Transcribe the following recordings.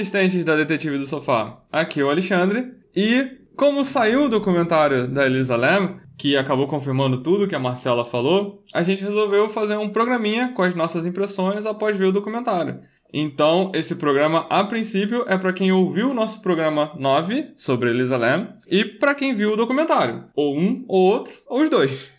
Assistentes da Detetive do Sofá. Aqui é o Alexandre e como saiu o documentário da Elisa Lam, que acabou confirmando tudo que a Marcela falou, a gente resolveu fazer um programinha com as nossas impressões após ver o documentário. Então, esse programa, a princípio, é para quem ouviu o nosso programa 9 sobre Elisa Lam e para quem viu o documentário. Ou um, ou outro, ou os dois.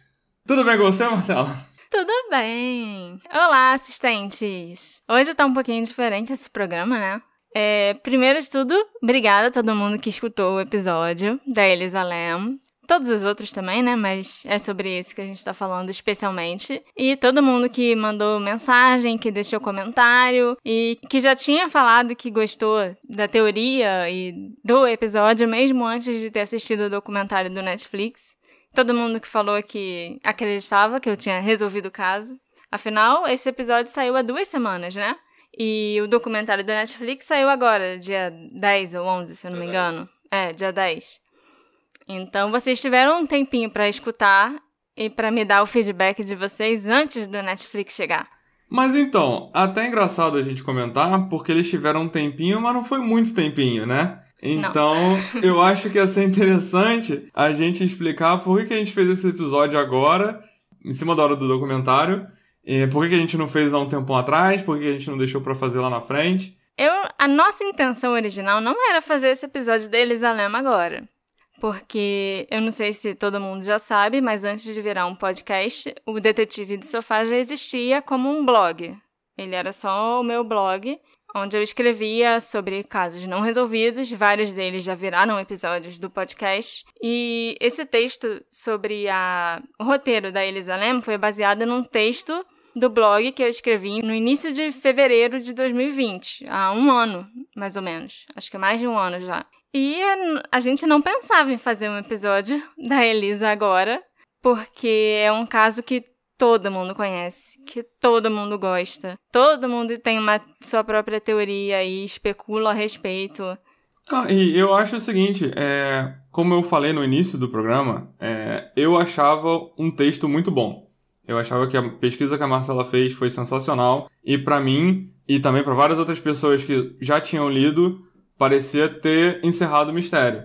Tudo bem com você, Marcela? Tudo bem. Olá, assistentes. Hoje tá um pouquinho diferente esse programa, né? É, primeiro de tudo, obrigada a todo mundo que escutou o episódio da Elisa Lam. Todos os outros também, né? Mas é sobre esse que a gente tá falando especialmente. E todo mundo que mandou mensagem, que deixou comentário e que já tinha falado que gostou da teoria e do episódio, mesmo antes de ter assistido o documentário do Netflix. Todo mundo que falou que acreditava que eu tinha resolvido o caso. Afinal, esse episódio saiu há duas semanas, né? E o documentário do Netflix saiu agora, dia 10 ou 11, se eu não me engano. É, dia 10. Então vocês tiveram um tempinho para escutar e para me dar o feedback de vocês antes do Netflix chegar. Mas então, até é engraçado a gente comentar, porque eles tiveram um tempinho, mas não foi muito tempinho, né? Então, eu acho que ia ser interessante a gente explicar por que a gente fez esse episódio agora, em cima da hora do documentário, por que a gente não fez há um tempão atrás, por que a gente não deixou para fazer lá na frente. Eu, a nossa intenção original não era fazer esse episódio da Elisa Lema agora. Porque eu não sei se todo mundo já sabe, mas antes de virar um podcast, o Detetive do Sofá já existia como um blog. Ele era só o meu blog, onde eu escrevia sobre casos não resolvidos, vários deles já viraram episódios do podcast. E esse texto sobre a... o roteiro da Elisa Lem foi baseado num texto do blog que eu escrevi no início de fevereiro de 2020, há um ano, mais ou menos. Acho que mais de um ano já. E a gente não pensava em fazer um episódio da Elisa agora, porque é um caso que todo mundo conhece, que todo mundo gosta. Todo mundo tem uma sua própria teoria e especula a respeito. Ah, e eu acho o seguinte, é, como eu falei no início do programa, é, eu achava um texto muito bom. Eu achava que a pesquisa que a Marcela fez foi sensacional e para mim e também para várias outras pessoas que já tinham lido parecia ter encerrado o mistério.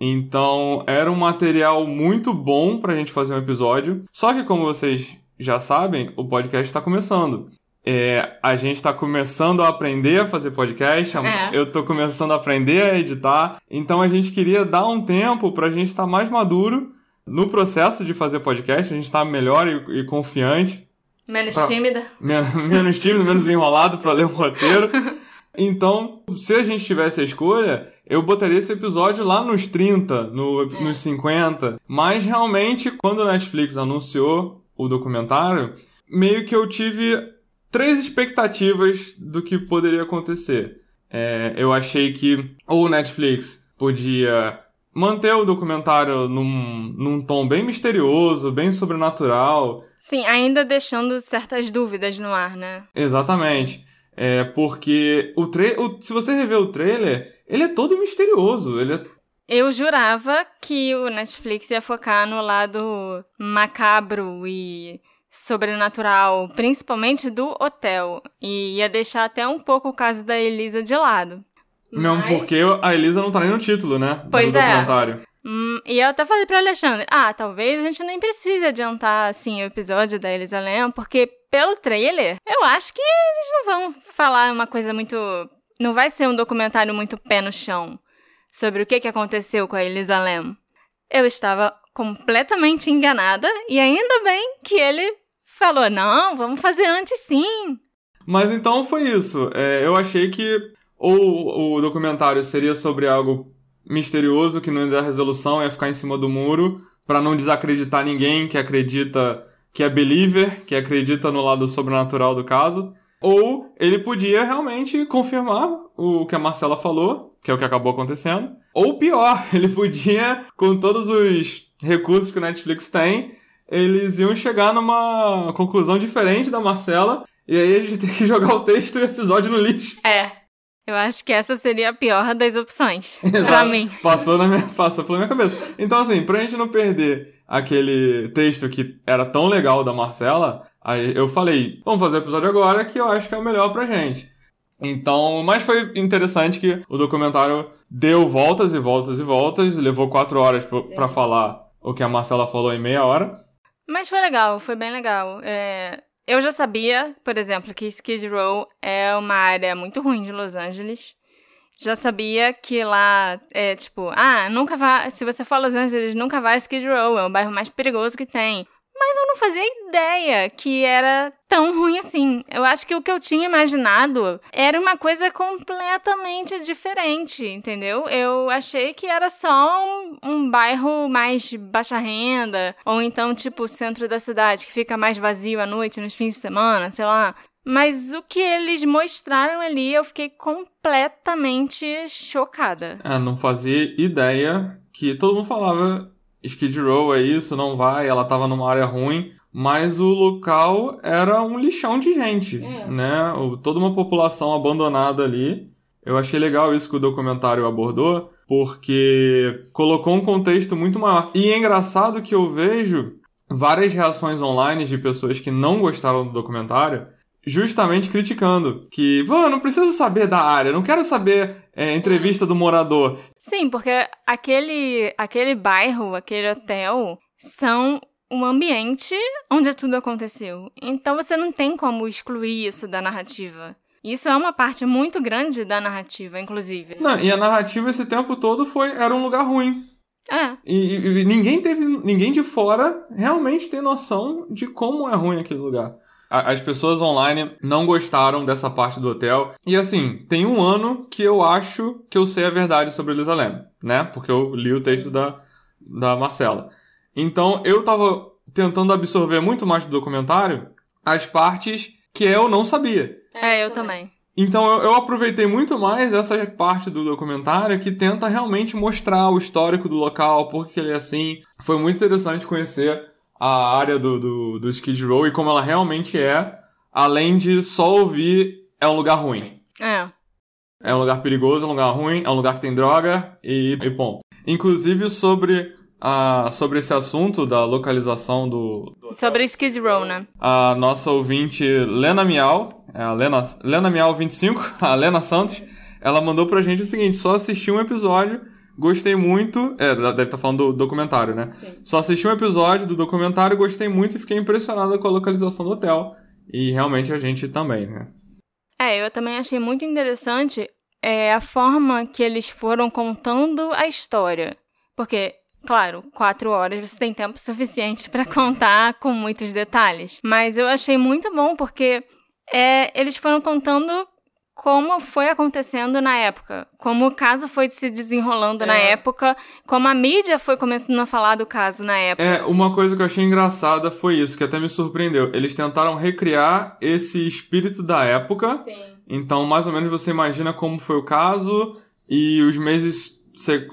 Então, era um material muito bom pra gente fazer um episódio. Só que, como vocês já sabem, o podcast está começando. É, a gente está começando a aprender a fazer podcast, é. eu estou começando a aprender a editar, então a gente queria dar um tempo para a gente estar tá mais maduro no processo de fazer podcast, a gente está melhor e, e, confiante. Menos pra... tímida. Men menos tímido, menos enrolado para ler um roteiro. Então, se a gente tivesse a escolha, eu botaria esse episódio lá nos 30, no, é. nos 50. Mas realmente, quando a Netflix anunciou o documentário, meio que eu tive três expectativas do que poderia acontecer. É, eu achei que o Netflix podia manter o documentário num, num tom bem misterioso, bem sobrenatural. Sim, ainda deixando certas dúvidas no ar, né? Exatamente. É porque o, tra o se você rever o trailer, ele é todo misterioso. Ele é... Eu jurava que o Netflix ia focar no lado macabro e sobrenatural, principalmente do hotel, e ia deixar até um pouco o caso da Elisa de lado. Não, Mas... porque a Elisa não tá nem no título, né? Pois do é. documentário. Hum, e eu até falei pro Alexandre, ah, talvez a gente nem precise adiantar, assim, o episódio da Elisa Lam, porque pelo trailer, eu acho que eles não vão falar uma coisa muito... Não vai ser um documentário muito pé no chão sobre o que, que aconteceu com a Elisa Lam. Eu estava completamente enganada e ainda bem que ele falou, não, vamos fazer antes sim. Mas então foi isso. É, eu achei que ou o documentário seria sobre algo misterioso que não ia dar resolução, ia ficar em cima do muro, para não desacreditar ninguém que acredita que é believer, que acredita no lado sobrenatural do caso. Ou ele podia realmente confirmar o que a Marcela falou, que é o que acabou acontecendo. Ou pior, ele podia, com todos os recursos que o Netflix tem, eles iam chegar numa conclusão diferente da Marcela. E aí a gente tem que jogar o texto e o episódio no lixo. É. Eu acho que essa seria a pior das opções. Pra mim. Passou, na minha, passou pela minha cabeça. Então, assim, pra gente não perder aquele texto que era tão legal da Marcela, aí eu falei, vamos fazer o episódio agora que eu acho que é o melhor pra gente. Então, mas foi interessante que o documentário deu voltas e voltas e voltas, levou quatro horas para falar o que a Marcela falou em meia hora. Mas foi legal, foi bem legal. É, eu já sabia, por exemplo, que Skid Row é uma área muito ruim de Los Angeles. Já sabia que lá é tipo, ah, nunca vá. Se você for a Los Angeles, nunca vá a Skid Row, é o bairro mais perigoso que tem. Mas eu não fazia ideia que era tão ruim assim. Eu acho que o que eu tinha imaginado era uma coisa completamente diferente, entendeu? Eu achei que era só um, um bairro mais baixa renda, ou então, tipo, o centro da cidade, que fica mais vazio à noite, nos fins de semana, sei lá. Mas o que eles mostraram ali, eu fiquei completamente chocada. É, não fazia ideia que todo mundo falava Skid Row é isso, não vai, ela tava numa área ruim, mas o local era um lixão de gente, é. né? Toda uma população abandonada ali. Eu achei legal isso que o documentário abordou, porque colocou um contexto muito maior. E é engraçado que eu vejo várias reações online de pessoas que não gostaram do documentário, justamente criticando que, pô, eu não preciso saber da área, não quero saber é, entrevista do morador. Sim, porque aquele, aquele bairro, aquele hotel, são um ambiente onde tudo aconteceu. Então você não tem como excluir isso da narrativa. Isso é uma parte muito grande da narrativa, inclusive. Não, e a narrativa esse tempo todo foi era um lugar ruim. É. E, e, e ninguém teve ninguém de fora realmente tem noção de como é ruim aquele lugar as pessoas online não gostaram dessa parte do hotel. E assim, tem um ano que eu acho que eu sei a verdade sobre Elisa Lam, né? Porque eu li o texto da, da Marcela. Então eu tava tentando absorver muito mais do documentário as partes que eu não sabia. É, eu também. Então eu, eu, aproveitei muito mais essa parte do documentário que tenta realmente mostrar o histórico do local, por que ele é assim. Foi muito interessante conhecer a área do, do, do Skid Row e como ela realmente é, além de só ouvir é um lugar ruim. É. É um lugar perigoso, é um lugar ruim, é um lugar que tem droga e, e ponto. Inclusive sobre, a, sobre esse assunto da localização do, do Sobre Skid Row, né? A nossa ouvinte Lena Miau, é a Lena, Lena Miau 25, a Lena Santos, ela mandou pra gente o seguinte, só assistiu um episódio Gostei muito. É, deve estar tá falando do documentário, né? Sim. Só assisti um episódio do documentário, gostei muito e fiquei impressionada com a localização do hotel. E realmente a gente também, né? É, eu também achei muito interessante é, a forma que eles foram contando a história. Porque, claro, quatro horas você tem tempo suficiente para contar com muitos detalhes. Mas eu achei muito bom porque é, eles foram contando como foi acontecendo na época, como o caso foi se desenrolando é. na época, como a mídia foi começando a falar do caso na época. É, uma coisa que eu achei engraçada foi isso, que até me surpreendeu. Eles tentaram recriar esse espírito da época. Sim. Então, mais ou menos você imagina como foi o caso e os meses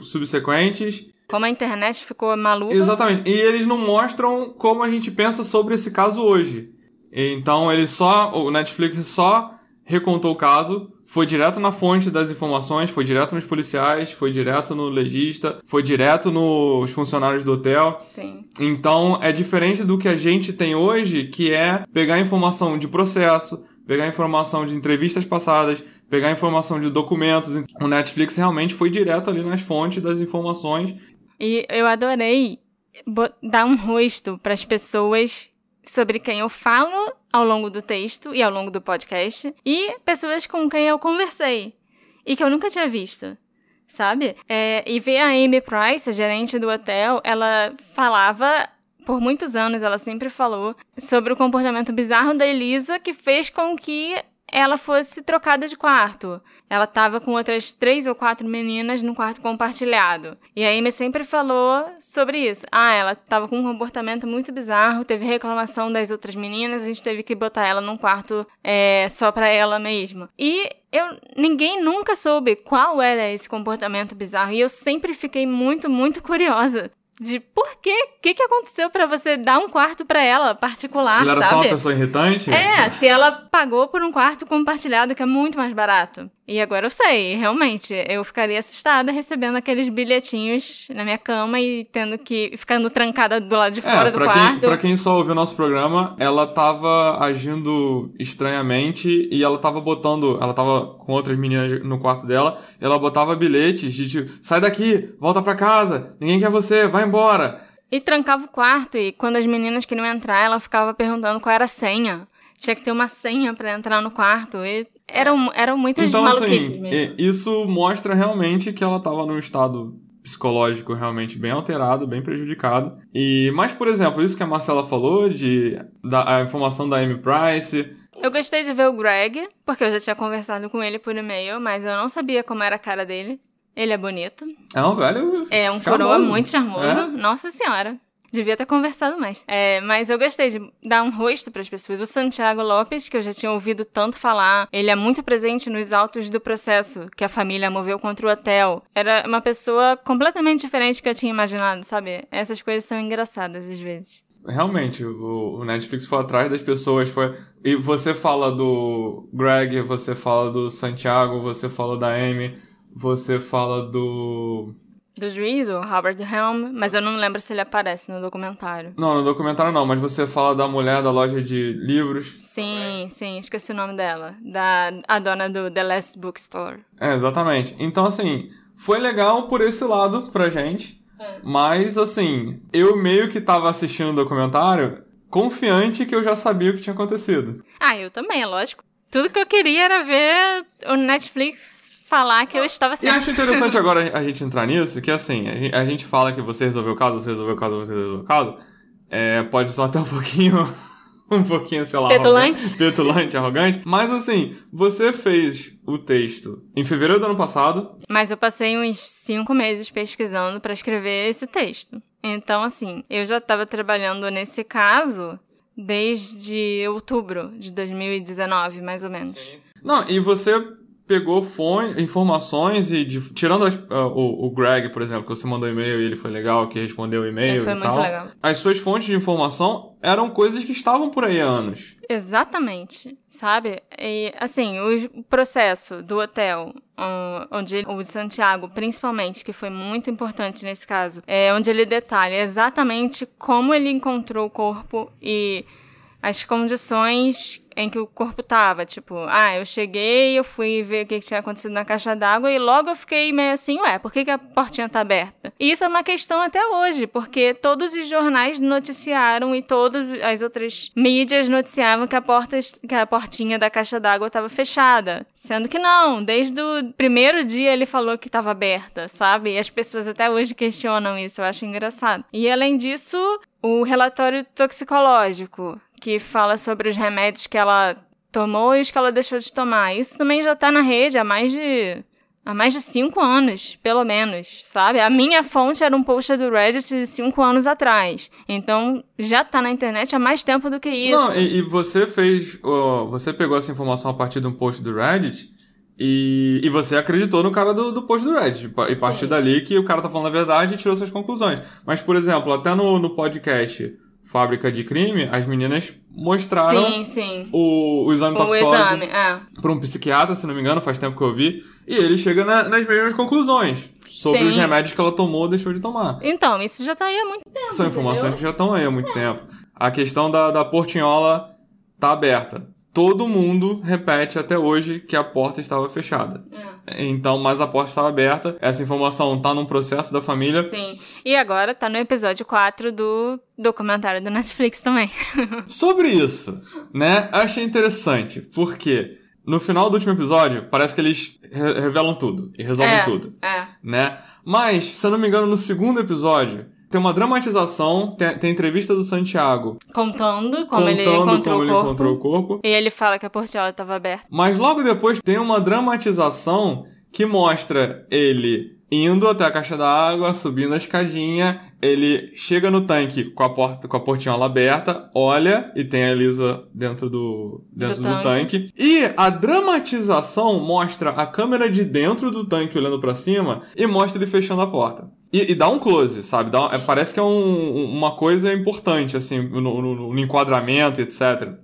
subsequentes. Como a internet ficou maluca. Exatamente. E eles não mostram como a gente pensa sobre esse caso hoje. Então, eles só. O Netflix só recontou o caso, foi direto na fonte das informações, foi direto nos policiais, foi direto no legista, foi direto nos funcionários do hotel. Sim. Então é diferente do que a gente tem hoje, que é pegar informação de processo, pegar informação de entrevistas passadas, pegar informação de documentos. O Netflix realmente foi direto ali nas fontes das informações. E eu adorei dar um rosto para as pessoas sobre quem eu falo ao longo do texto e ao longo do podcast e pessoas com quem eu conversei e que eu nunca tinha visto. Sabe? É, e ver a Amy Price, a gerente do hotel, ela falava por muitos anos ela sempre falou sobre o comportamento bizarro da Elisa que fez com que ela fosse trocada de quarto. Ela estava com outras três ou quatro meninas no quarto compartilhado. E a Amy sempre falou sobre isso. Ah, ela estava com um comportamento muito bizarro, teve reclamação das outras meninas, a gente teve que botar ela num quarto é, só para ela mesma. E eu ninguém nunca soube qual era esse comportamento bizarro e eu sempre fiquei muito, muito curiosa de por quê? O que, que aconteceu para você dar um quarto para ela particular, ela era sabe? só uma pessoa irritante? É, se ela pagou por um quarto compartilhado que é muito mais barato. E agora eu sei, realmente, eu ficaria assustada recebendo aqueles bilhetinhos na minha cama e tendo que ficando trancada do lado de É, fora do pra quarto. quem, pra quem só ouviu o nosso programa, ela tava agindo estranhamente e ela tava botando. Ela tava com outras meninas no quarto dela, e ela botava bilhetes de tipo, sai daqui, volta pra casa, ninguém quer você, vai embora. E trancava o quarto e quando as meninas queriam entrar, ela ficava perguntando qual era a senha. Tinha que ter uma senha pra entrar no quarto. E eram, eram muitas Então, maluquices assim, mesmo. isso mostra realmente que ela tava num estado psicológico realmente bem alterado, bem prejudicado. E, mas, por exemplo, isso que a Marcela falou de da, a informação da Amy Price, Eu gostei de ver o Greg, porque eu já tinha conversado com ele por e-mail, mas eu não sabia como era a cara dele. Ele é bonito. é um velho É um charmoso. coroa muito charmoso. É. Nossa senhora. Devia ter conversado mais. É, mas eu gostei de dar um rosto para as pessoas. O Santiago Lopes, que eu já tinha ouvido tanto falar, ele é muito presente nos autos do processo que a família moveu contra o hotel. Era uma pessoa completamente diferente que eu tinha imaginado, sabe? Essas coisas são engraçadas às vezes. Realmente, o, o Netflix foi atrás das pessoas, foi. E você fala do Greg, você fala do Santiago, você fala da Amy, você fala do. Do juiz, o Robert Helm, mas eu não lembro se ele aparece no documentário. Não, no documentário não, mas você fala da mulher da loja de livros. Sim, sim, esqueci o nome dela. Da a dona do The Last Bookstore. É, exatamente. Então, assim, foi legal por esse lado pra gente. Mas, assim, eu meio que tava assistindo o documentário confiante que eu já sabia o que tinha acontecido. Ah, eu também, é lógico. Tudo que eu queria era ver o Netflix falar que eu estava E certa. acho interessante agora a gente entrar nisso, que assim, a gente, a gente fala que você resolveu o caso, você resolveu o caso, você resolveu o caso. É, pode só até um pouquinho. um pouquinho, sei lá. Petulante. arrogante- Petulante, arrogante. Mas assim, você fez o texto em fevereiro do ano passado. Mas eu passei uns cinco meses pesquisando para escrever esse texto. Então, assim, eu já estava trabalhando nesse caso desde outubro de 2019, mais ou menos. Não, e você pegou fone, informações e de- tirando as- ah, o, o Greg, por exemplo, que você mandou e-mail e ele foi legal, que respondeu o e-mail Ele foi e muito tal. legal. As suas fontes de informação eram coisas que estavam por aí há anos. Exatamente, sabe? E, assim, o processo do hotel, onde o de Santiago, principalmente, que foi muito importante nesse caso, é onde ele detalha exatamente como ele encontrou o corpo e as condições em que o corpo tava. Tipo, ah, eu cheguei, eu fui ver o que que tinha acontecido na caixa d'água e logo eu fiquei meio assim, ué, por que, que a portinha tá aberta? E isso é uma questão até hoje, porque todos os jornais noticiaram e todas as outras mídias noticiavam que a, porta, que a portinha da caixa d'água estava fechada. Sendo que não, desde o primeiro dia ele falou que estava aberta, sabe? E as pessoas até hoje questionam isso, eu acho engraçado. E além disso, o relatório toxicológico, que fala sobre os remédios que ela tomou e os que ela deixou de tomar. Isso também já tá na rede há mais de. Há mais de cinco anos, pelo menos, sabe? A minha fonte era um post do Reddit de cinco anos atrás. Então, já tá na internet há mais tempo do que isso. Não, e, e você fez. ó, você pegou essa informação a partir de um post do Reddit e, e você acreditou no cara do, do post do Reddit. E partiu Sim. dali que o cara tá falando a verdade e tirou suas conclusões. Mas, por exemplo, até no, no podcast Fábrica de Crime, as meninas mostraram sim, sim. o, o exame toxicológico é. pra um psiquiatra, se não me engano, faz tempo que eu vi. E ele chega na- nas mesmas conclusões sobre Sim. os remédios que ela tomou ou deixou de tomar. Então, isso já tá aí há muito tempo. São informações entendeu? que já estão aí há muito tempo. A questão da, da portinhola tá aberta. Todo mundo repete até hoje que a porta estava fechada. É. Então, mas a porta estava aberta. Essa informação tá num processo da família. Sim. E agora tá no episódio 4 do documentário do Netflix também. Sobre isso, né? Achei interessante, porque no final do último episódio, parece que eles re- revelam tudo e resolvem é, tudo, É. né? Mas, se eu não me engano, no segundo episódio, tem uma dramatização, tem, tem entrevista do Santiago Contando como ele contando encontrou como o ele corpo. encontrou o corpo. E ele fala que a portiola estava aberta. Mas logo depois tem uma dramatização que mostra ele indo até a caixa d'água, subindo a escadinha, ele chega no tanque com a porta com a portinhola aberta, olha e tem a Elisa dentro do dentro do, Do tanque. E a dramatização mostra a câmera de dentro do tanque olhando pra cima e mostra ele fechando a porta. E, e dá um close, sabe? Dá, é, parece que é um- uma coisa importante, assim, no, no- no enquadramento, etc.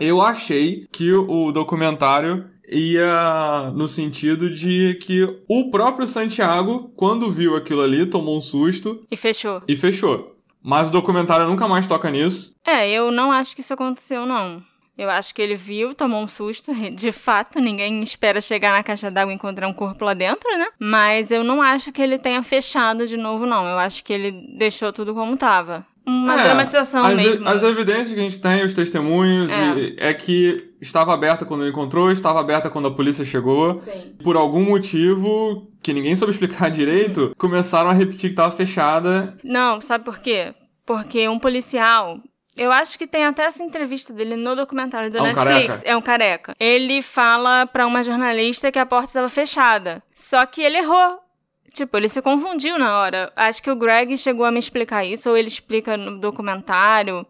Eu achei que o, o documentário ia no sentido de que o próprio Santiago, quando viu aquilo ali, tomou um susto. E fechou. E fechou. Mas o documentário nunca mais toca nisso. É, eu não acho que isso aconteceu, não. Eu acho que ele viu, tomou um susto. De fato, ninguém espera chegar na caixa d'água e encontrar um corpo lá dentro, né? Mas eu não acho que ele tenha fechado de novo, não. Eu acho que ele deixou tudo como tava uma é, dramatização as, mesmo. As evidências que a gente tem, os testemunhos, é. é. que estava aberta quando ele encontrou, estava aberta quando a polícia chegou. Sim. Por algum motivo que ninguém soube explicar direito, começaram a repetir que estava fechada. Não, sabe por quê? Porque um policial eu acho que tem até essa entrevista dele no documentário da é um Netflix. Careca. É um careca. Ele fala para uma jornalista que a porta estava fechada. Só que ele errou. Tipo, ele se confundiu na hora. Acho que o Greg chegou a me explicar isso, ou ele explica no documentário.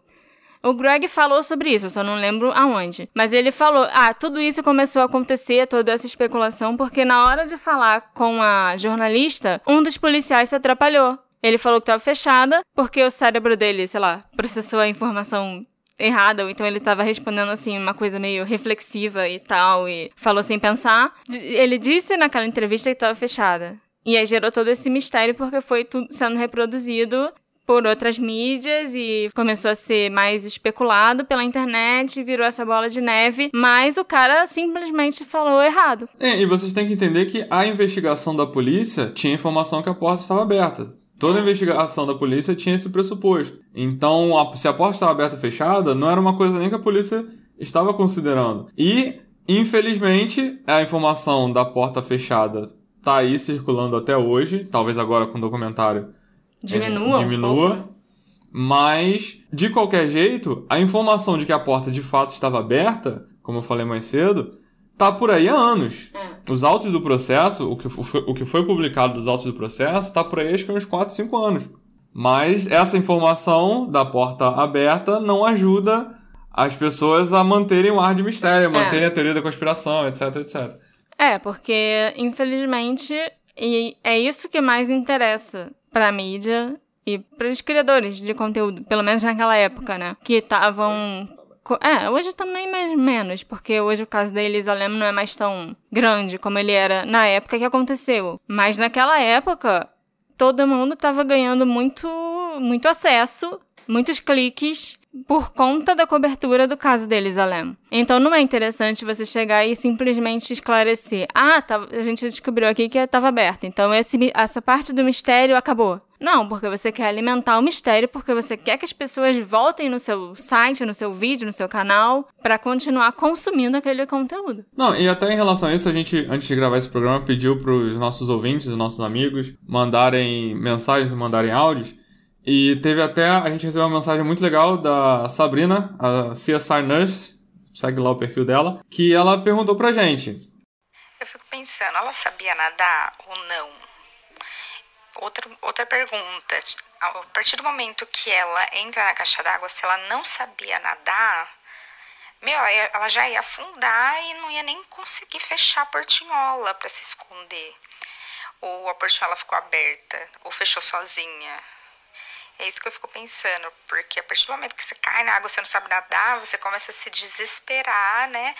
O Greg falou sobre isso, eu só não lembro aonde. Mas ele falou: ah, tudo isso começou a acontecer, toda essa especulação, porque na hora de falar com a jornalista, um dos policiais se atrapalhou. Ele falou que estava fechada, porque o cérebro dele, sei lá, processou a informação errada, ou então ele estava respondendo assim, uma coisa meio reflexiva e tal, e falou sem pensar. Ele disse naquela entrevista que estava fechada. E aí gerou todo esse mistério porque foi tudo sendo reproduzido por outras mídias e começou a ser mais especulado pela internet, virou essa bola de neve, mas o cara simplesmente falou errado. É, e vocês têm que entender que a investigação da polícia tinha informação que a porta estava aberta. Toda a investigação da polícia tinha esse pressuposto. Então, a, se a porta estava aberta ou fechada, não era uma coisa nem que a polícia estava considerando. E, infelizmente, a informação da porta fechada tá aí circulando até hoje, talvez agora com o documentário diminua, é, diminua. Um mas, de qualquer jeito, a informação de que a porta de fato estava aberta, como eu falei mais cedo, tá por aí há anos. É. Os autos do processo, o que, foi, o que foi publicado dos autos do processo, tá por aí acho que uns 4, 5 anos. Mas essa informação da porta aberta não ajuda as pessoas a manterem o ar de mistério, a é. manterem é. a teoria da conspiração, etc, etc. É, porque, infelizmente, e é isso que mais interessa pra mídia e para os criadores de conteúdo, pelo menos naquela época, né? Que estavam. É, hoje também mais menos, porque hoje o caso da Elisa não é mais tão grande como ele era na época que aconteceu. Mas naquela época, todo mundo estava ganhando muito, muito acesso, muitos cliques por conta da cobertura do caso deles, Alem. Então não é interessante você chegar e simplesmente esclarecer. Ah, tá, a gente descobriu aqui que estava aberta, então esse, essa parte do mistério acabou. Não, porque você quer alimentar o mistério, porque você quer que as pessoas voltem no seu site, no seu vídeo, no seu canal, para continuar consumindo aquele conteúdo. Não, e até em relação a isso, a gente, antes de gravar esse programa, pediu para os nossos ouvintes, os nossos amigos, mandarem mensagens, mandarem áudios. E teve até, a gente recebeu uma mensagem muito legal da Sabrina, a CSI Nurse, segue lá o perfil dela, que ela perguntou pra gente. Eu fico pensando, ela sabia nadar ou não? Outra, outra pergunta, a partir do momento que ela entra na caixa d'água, se ela não sabia nadar, meu, ela já ia afundar e não ia nem conseguir fechar a portinhola para se esconder. Ou a portinhola ficou aberta, ou fechou sozinha. É isso que eu fico pensando, porque a partir do momento que você cai na água, você não sabe nadar, você começa a se desesperar, né?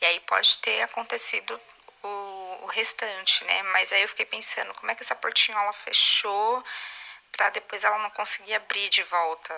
E aí pode ter acontecido o, restante, né? Mas aí eu fiquei pensando, como é que essa portinhola fechou para depois ela não conseguir abrir de volta?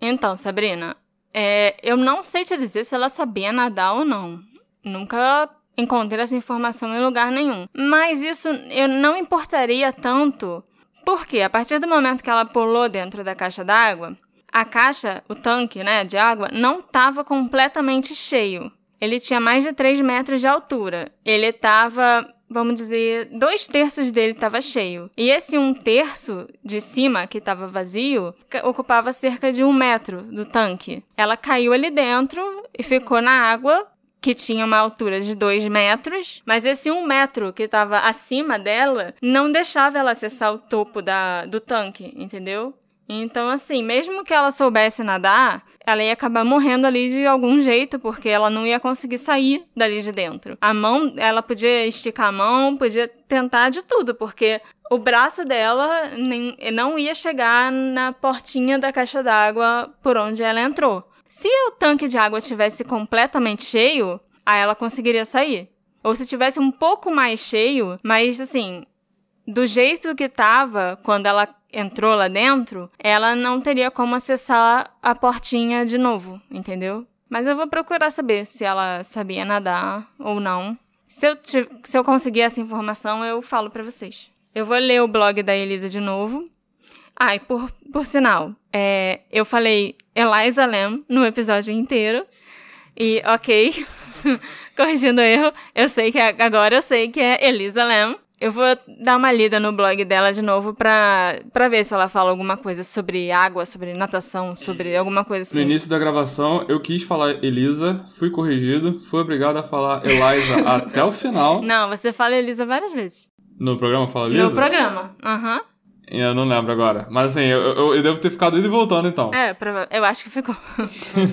Então, Sabrina, é, eu não sei te dizer se ela sabia nadar ou não. Nunca encontrei essa informação em lugar nenhum. Mas isso eu não importaria tanto porque a partir do momento que ela pulou dentro da caixa d'água, a caixa, o tanque né, de água, não estava completamente cheio. Ele tinha mais de 3 metros de altura. Ele estava, vamos dizer, dois terços dele estava cheio. E esse um terço de cima, que estava vazio, ocupava cerca de um metro do tanque. Ela caiu ali dentro e ficou na água que tinha uma altura de 2 metros, mas esse 1 um metro que estava acima dela não deixava ela acessar o topo da, do tanque, entendeu? Então, assim, mesmo que ela soubesse nadar, ela ia acabar morrendo ali de algum jeito, porque ela não ia conseguir sair dali de dentro. A mão, ela podia esticar a mão, podia tentar de tudo, porque o braço dela nem, não ia chegar na portinha da caixa d'água por onde ela entrou. Se o tanque de água tivesse completamente cheio, aí ela conseguiria sair. Ou se tivesse um pouco mais cheio, mas assim, do jeito que tava quando ela entrou lá dentro, ela não teria como acessar a portinha de novo, entendeu? Mas eu vou procurar saber se ela sabia nadar ou não. Se eu, se eu conseguir essa informação, eu falo para vocês. Eu vou ler o blog da Elisa de novo. Ah, e por, por sinal, é, eu falei Eliza Lam no episódio inteiro. E, ok, corrigindo o erro, eu sei que é, agora eu sei que é Elisa Lam. Eu vou dar uma lida no blog dela de novo pra, pra ver se ela fala alguma coisa sobre água, sobre natação, sobre alguma coisa assim. No início da gravação, eu quis falar Elisa, fui corrigido, fui obrigado a falar Eliza até o final. Não, você fala Elisa várias vezes. No programa fala Elisa? No programa, aham. Uhum. Eu não lembro agora. Mas assim, eu, eu, eu, devo ter ficado indo e voltando então. É, eu acho que ficou.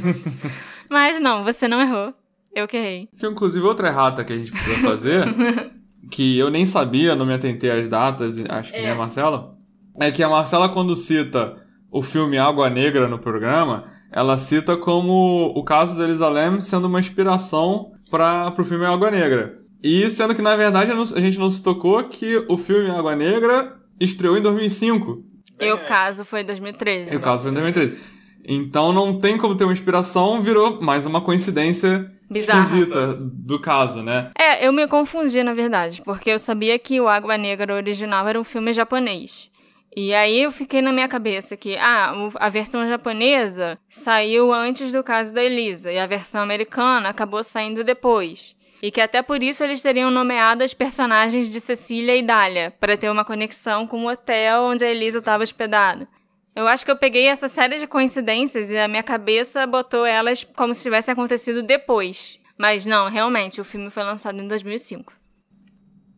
Mas não, você não errou. Eu que errei. Tem inclusive outra errata que a gente precisa fazer. que eu nem sabia, não me atentei às datas, acho que é. nem a Marcela, é que a Marcela, quando cita o filme Água Negra no programa, ela cita como o caso da Elisa Lam sendo uma inspiração para o filme Água Negra. E sendo que, na verdade, a gente não se tocou que o filme Água Negra estreou em 2005. E o caso foi em 2013. E o caso foi em 2013. Então não tem como ter uma inspiração, virou mais uma coincidência Bizarra. esquisita do caso, né? É, eu me confundi, na verdade, porque eu sabia que o Água Negra original era um filme japonês. E aí eu fiquei na minha cabeça que, ah, a versão japonesa saiu antes do caso da Elisa, e a versão americana acabou saindo depois. E que até por isso eles teriam nomeado as personagens de Cecília e Dália, para ter uma conexão com o hotel onde a Elisa estava hospedada. Eu acho que eu peguei essa série de coincidências e a minha cabeça botou elas como se tivesse acontecido depois. Mas não, realmente, o filme foi lançado em 2005.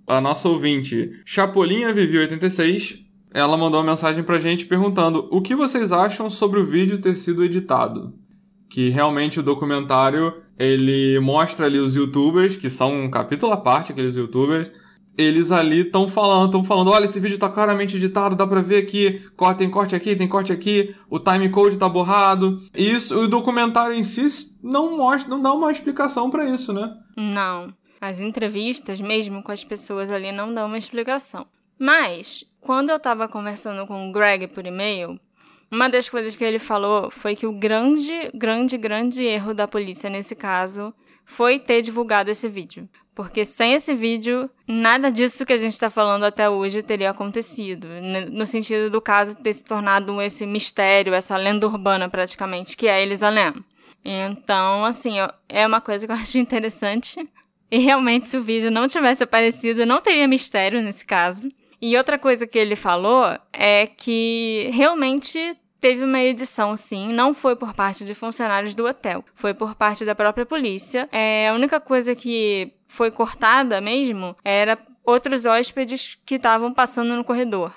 A nossa ouvinte, Chapolinha Vivi 86, ela mandou uma mensagem pra gente perguntando o que vocês acham sobre o vídeo ter sido editado. Que realmente o documentário ele mostra ali os youtubers, que são um capítulo à parte, aqueles youtubers, eles ali estão falando, estão falando, olha, esse vídeo tá claramente editado, dá pra ver aqui, tem corte aqui, tem corte aqui, o timecode tá borrado. E isso, o documentário em si não mostra, não dá uma explicação para isso, né? Não. As entrevistas, mesmo com as pessoas ali, não dão uma explicação. Mas, quando eu tava conversando com o Greg por e-mail, uma das coisas que ele falou foi que o grande, grande, grande erro da polícia nesse caso foi ter divulgado esse vídeo. Porque sem esse vídeo, nada disso que a gente está falando até hoje teria acontecido. No sentido do caso ter se tornado esse mistério, essa lenda urbana praticamente, que é Elisa Lam. Então, assim, é uma coisa que eu acho interessante. E realmente, se o vídeo não tivesse aparecido, não teria mistério nesse caso. E outra coisa que ele falou é que realmente teve uma edição, sim, não foi por parte de funcionários do hotel, foi por parte da própria polícia. É, a única coisa que foi cortada mesmo era outros hóspedes que estavam passando no corredor,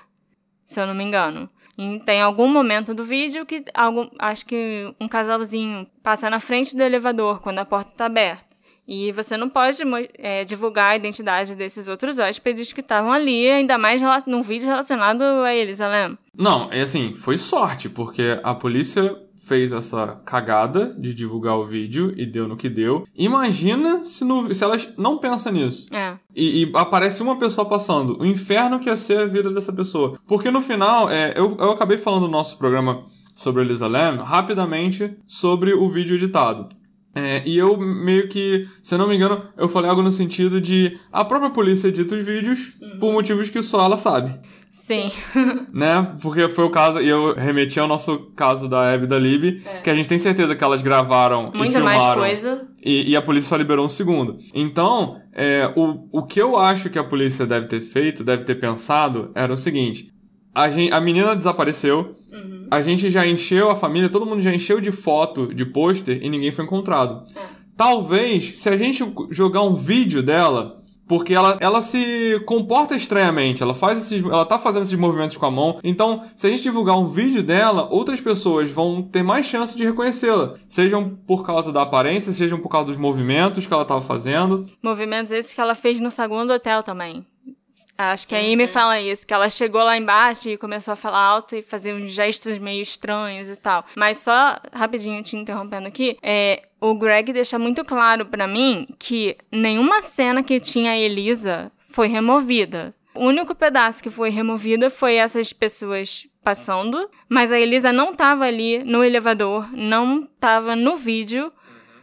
se eu não me engano. E tem algum momento do vídeo que algum, acho que um casalzinho passa na frente do elevador quando a porta está aberta. E você não pode é, divulgar a identidade desses outros hóspedes que estavam ali, ainda mais num vídeo relacionado a eles, Alem. Não, é assim, foi sorte, porque a polícia fez essa cagada de divulgar o vídeo e deu no que deu. Imagina se, no, se elas não pensam nisso. É. E, e, aparece uma pessoa passando. O inferno que ia ser a vida dessa pessoa. Porque no final, é, eu, eu acabei falando no nosso programa sobre Elisa Lam rapidamente sobre o vídeo editado. É, e eu meio que, se eu não me engano, eu falei algo no sentido de a própria polícia edita os vídeos uhum. por motivos que só ela sabe. Sim. né? Porque foi o caso, e eu remeti ao nosso caso da Abby e da Lib, é. que a gente tem certeza que elas gravaram Muita e filmaram. mais coisa. E, e, a polícia só liberou um segundo. Então, é, o, o que eu acho que a polícia deve ter feito, deve ter pensado, era o seguinte: a, gente, a menina desapareceu, uhum. a gente já encheu a família, todo mundo já encheu de foto, de pôster e ninguém foi encontrado. É. Talvez, se a gente jogar um vídeo dela, porque ela, ela se comporta estranhamente, ela faz esses, ela tá fazendo esses movimentos com a mão. Então, se a gente divulgar um vídeo dela, outras pessoas vão ter mais chance de reconhecê-la, sejam por causa da aparência, sejam por causa dos movimentos que ela tava fazendo. Movimentos esses que ela fez no segundo hotel também Acho que a Amy fala isso, que ela chegou lá embaixo e começou a falar alto e fazer uns gestos meio estranhos e tal. Mas só rapidinho te interrompendo aqui, é, o Greg deixa muito claro para mim que nenhuma cena que tinha a Elisa foi removida. O único pedaço que foi removido foi essas pessoas passando, mas a Elisa não tava ali no elevador, não tava no vídeo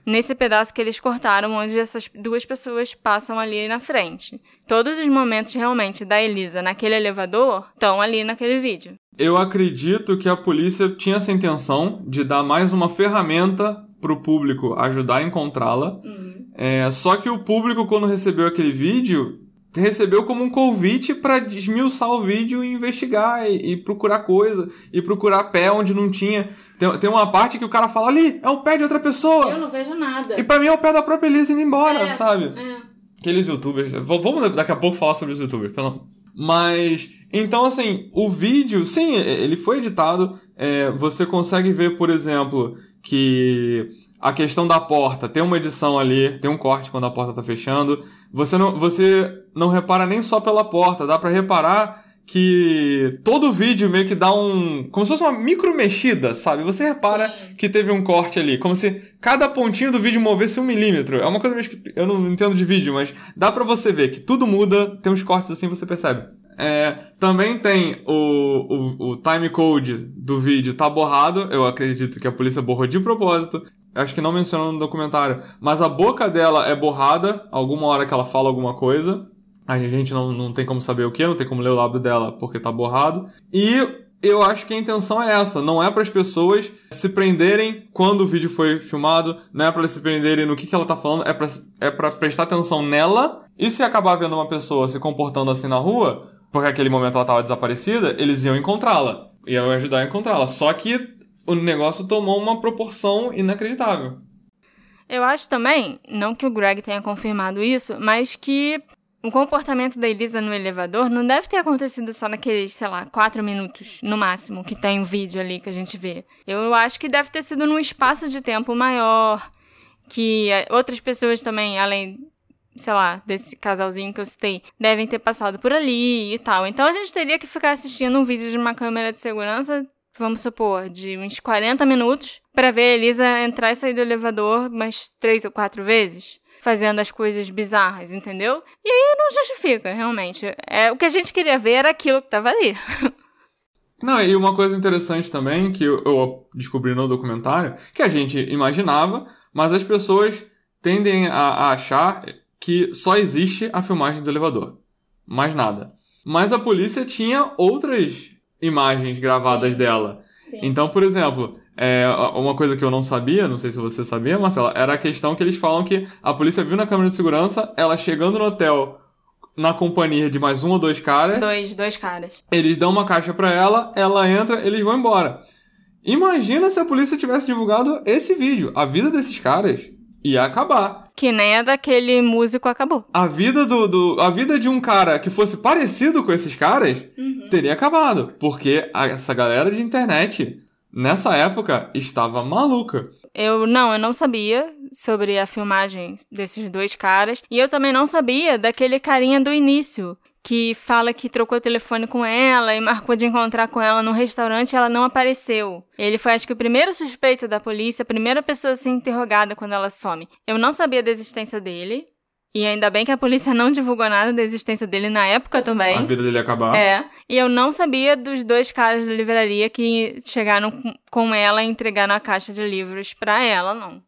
nesse pedaço que eles cortaram, onde essas duas pessoas passam ali na frente. Todos os momentos realmente da Elisa naquele elevador estão ali naquele vídeo. Eu acredito que a polícia tinha essa intenção de dar mais uma ferramenta pro público ajudar a encontrá-la. Uhum. É, só que o público, quando recebeu aquele vídeo, recebeu como um convite para desmiuçar o vídeo e investigar e, e, procurar coisa e procurar pé onde não tinha. Tem, tem uma parte que o cara fala ali, é o pé de outra pessoa. Eu não vejo nada. E para mim é o pé da própria Elisa indo embora, é, sabe? É. Aqueles youtubers. Vamos daqui a pouco falar sobre os youtubers, pelo Mas, então assim, o vídeo, sim, ele foi editado. É, você consegue ver, por exemplo, que a questão da porta, tem uma edição ali, tem um corte quando a porta tá fechando. Você não, você não repara nem só pela porta, dá para reparar que todo vídeo meio que dá um. Como se fosse uma micro mexida, sabe? Você repara que teve um corte ali, como se cada pontinho do vídeo movesse um milímetro. É uma coisa meio que. Eu não entendo de vídeo, mas dá para você ver que tudo muda, tem uns cortes assim, você percebe. É, também tem o, o, o time code do vídeo tá borrado. Eu acredito que a polícia borrou de propósito. Acho que não mencionou no documentário. Mas a boca dela é borrada. Alguma hora que ela fala alguma coisa. A gente não, não tem como saber o que, não tem como ler o lábio dela porque tá borrado. E eu acho que a intenção é essa. Não é para as pessoas se prenderem quando o vídeo foi filmado. Não é para se prenderem no que, que ela tá falando. É pra, é pra prestar atenção nela. E se acabar vendo uma pessoa se comportando assim na rua, porque naquele momento ela estava desaparecida, eles iam encontrá-la. Iam ajudar a encontrá-la. Só que o negócio tomou uma proporção inacreditável. Eu acho também, não que o Greg tenha confirmado isso, mas que o comportamento da Elisa no elevador não deve ter acontecido só naqueles, sei lá, quatro minutos, no máximo, que tem o um vídeo ali que a gente vê. Eu acho que deve ter sido num espaço de tempo maior, que outras pessoas também, além sei lá, desse casalzinho que eu citei, devem ter passado por ali e tal. Então a gente teria que ficar assistindo um vídeo de uma câmera de segurança, vamos supor, de uns 40 minutos, para ver a Elisa entrar e sair do elevador mais três ou quatro vezes. Fazendo as coisas bizarras, entendeu? E aí não justifica, realmente. É, o que a gente queria ver era aquilo que tava ali. Não, e uma coisa interessante também que eu, descobri no documentário, que a gente imaginava, mas as pessoas tendem a, a achar que só existe a filmagem do elevador. Mais nada. Mas a polícia tinha outras imagens gravadas Sim. dela. Sim. Então, por exemplo, é, uma coisa que eu não sabia, não sei se você sabia, Marcela, era a questão que eles falam que a polícia viu na câmera de segurança ela chegando no hotel na companhia de mais um ou dois caras. Dois, dois caras. Eles dão uma caixa para ela, ela entra, eles vão embora. Imagina se a polícia tivesse divulgado esse vídeo. A vida desses caras ia acabar. Que nem a daquele músico acabou. A vida do, do a vida de um cara que fosse parecido com esses caras uhum. teria acabado, porque essa galera de internet nessa época estava maluca. Eu não, eu não sabia sobre a filmagem desses dois caras e eu também não sabia daquele carinha do início que fala que trocou telefone com ela e marcou de encontrar com ela no restaurante e ela não apareceu. Ele foi, acho que, o primeiro suspeito da polícia, a primeira pessoa a ser interrogada quando ela some. Eu não sabia da existência dele. E ainda bem que a polícia não divulgou nada da existência dele na época também. A vida dele acabar. É. E eu não sabia dos dois caras da livraria que chegaram com ela e entregaram a caixa de livros para ela, não.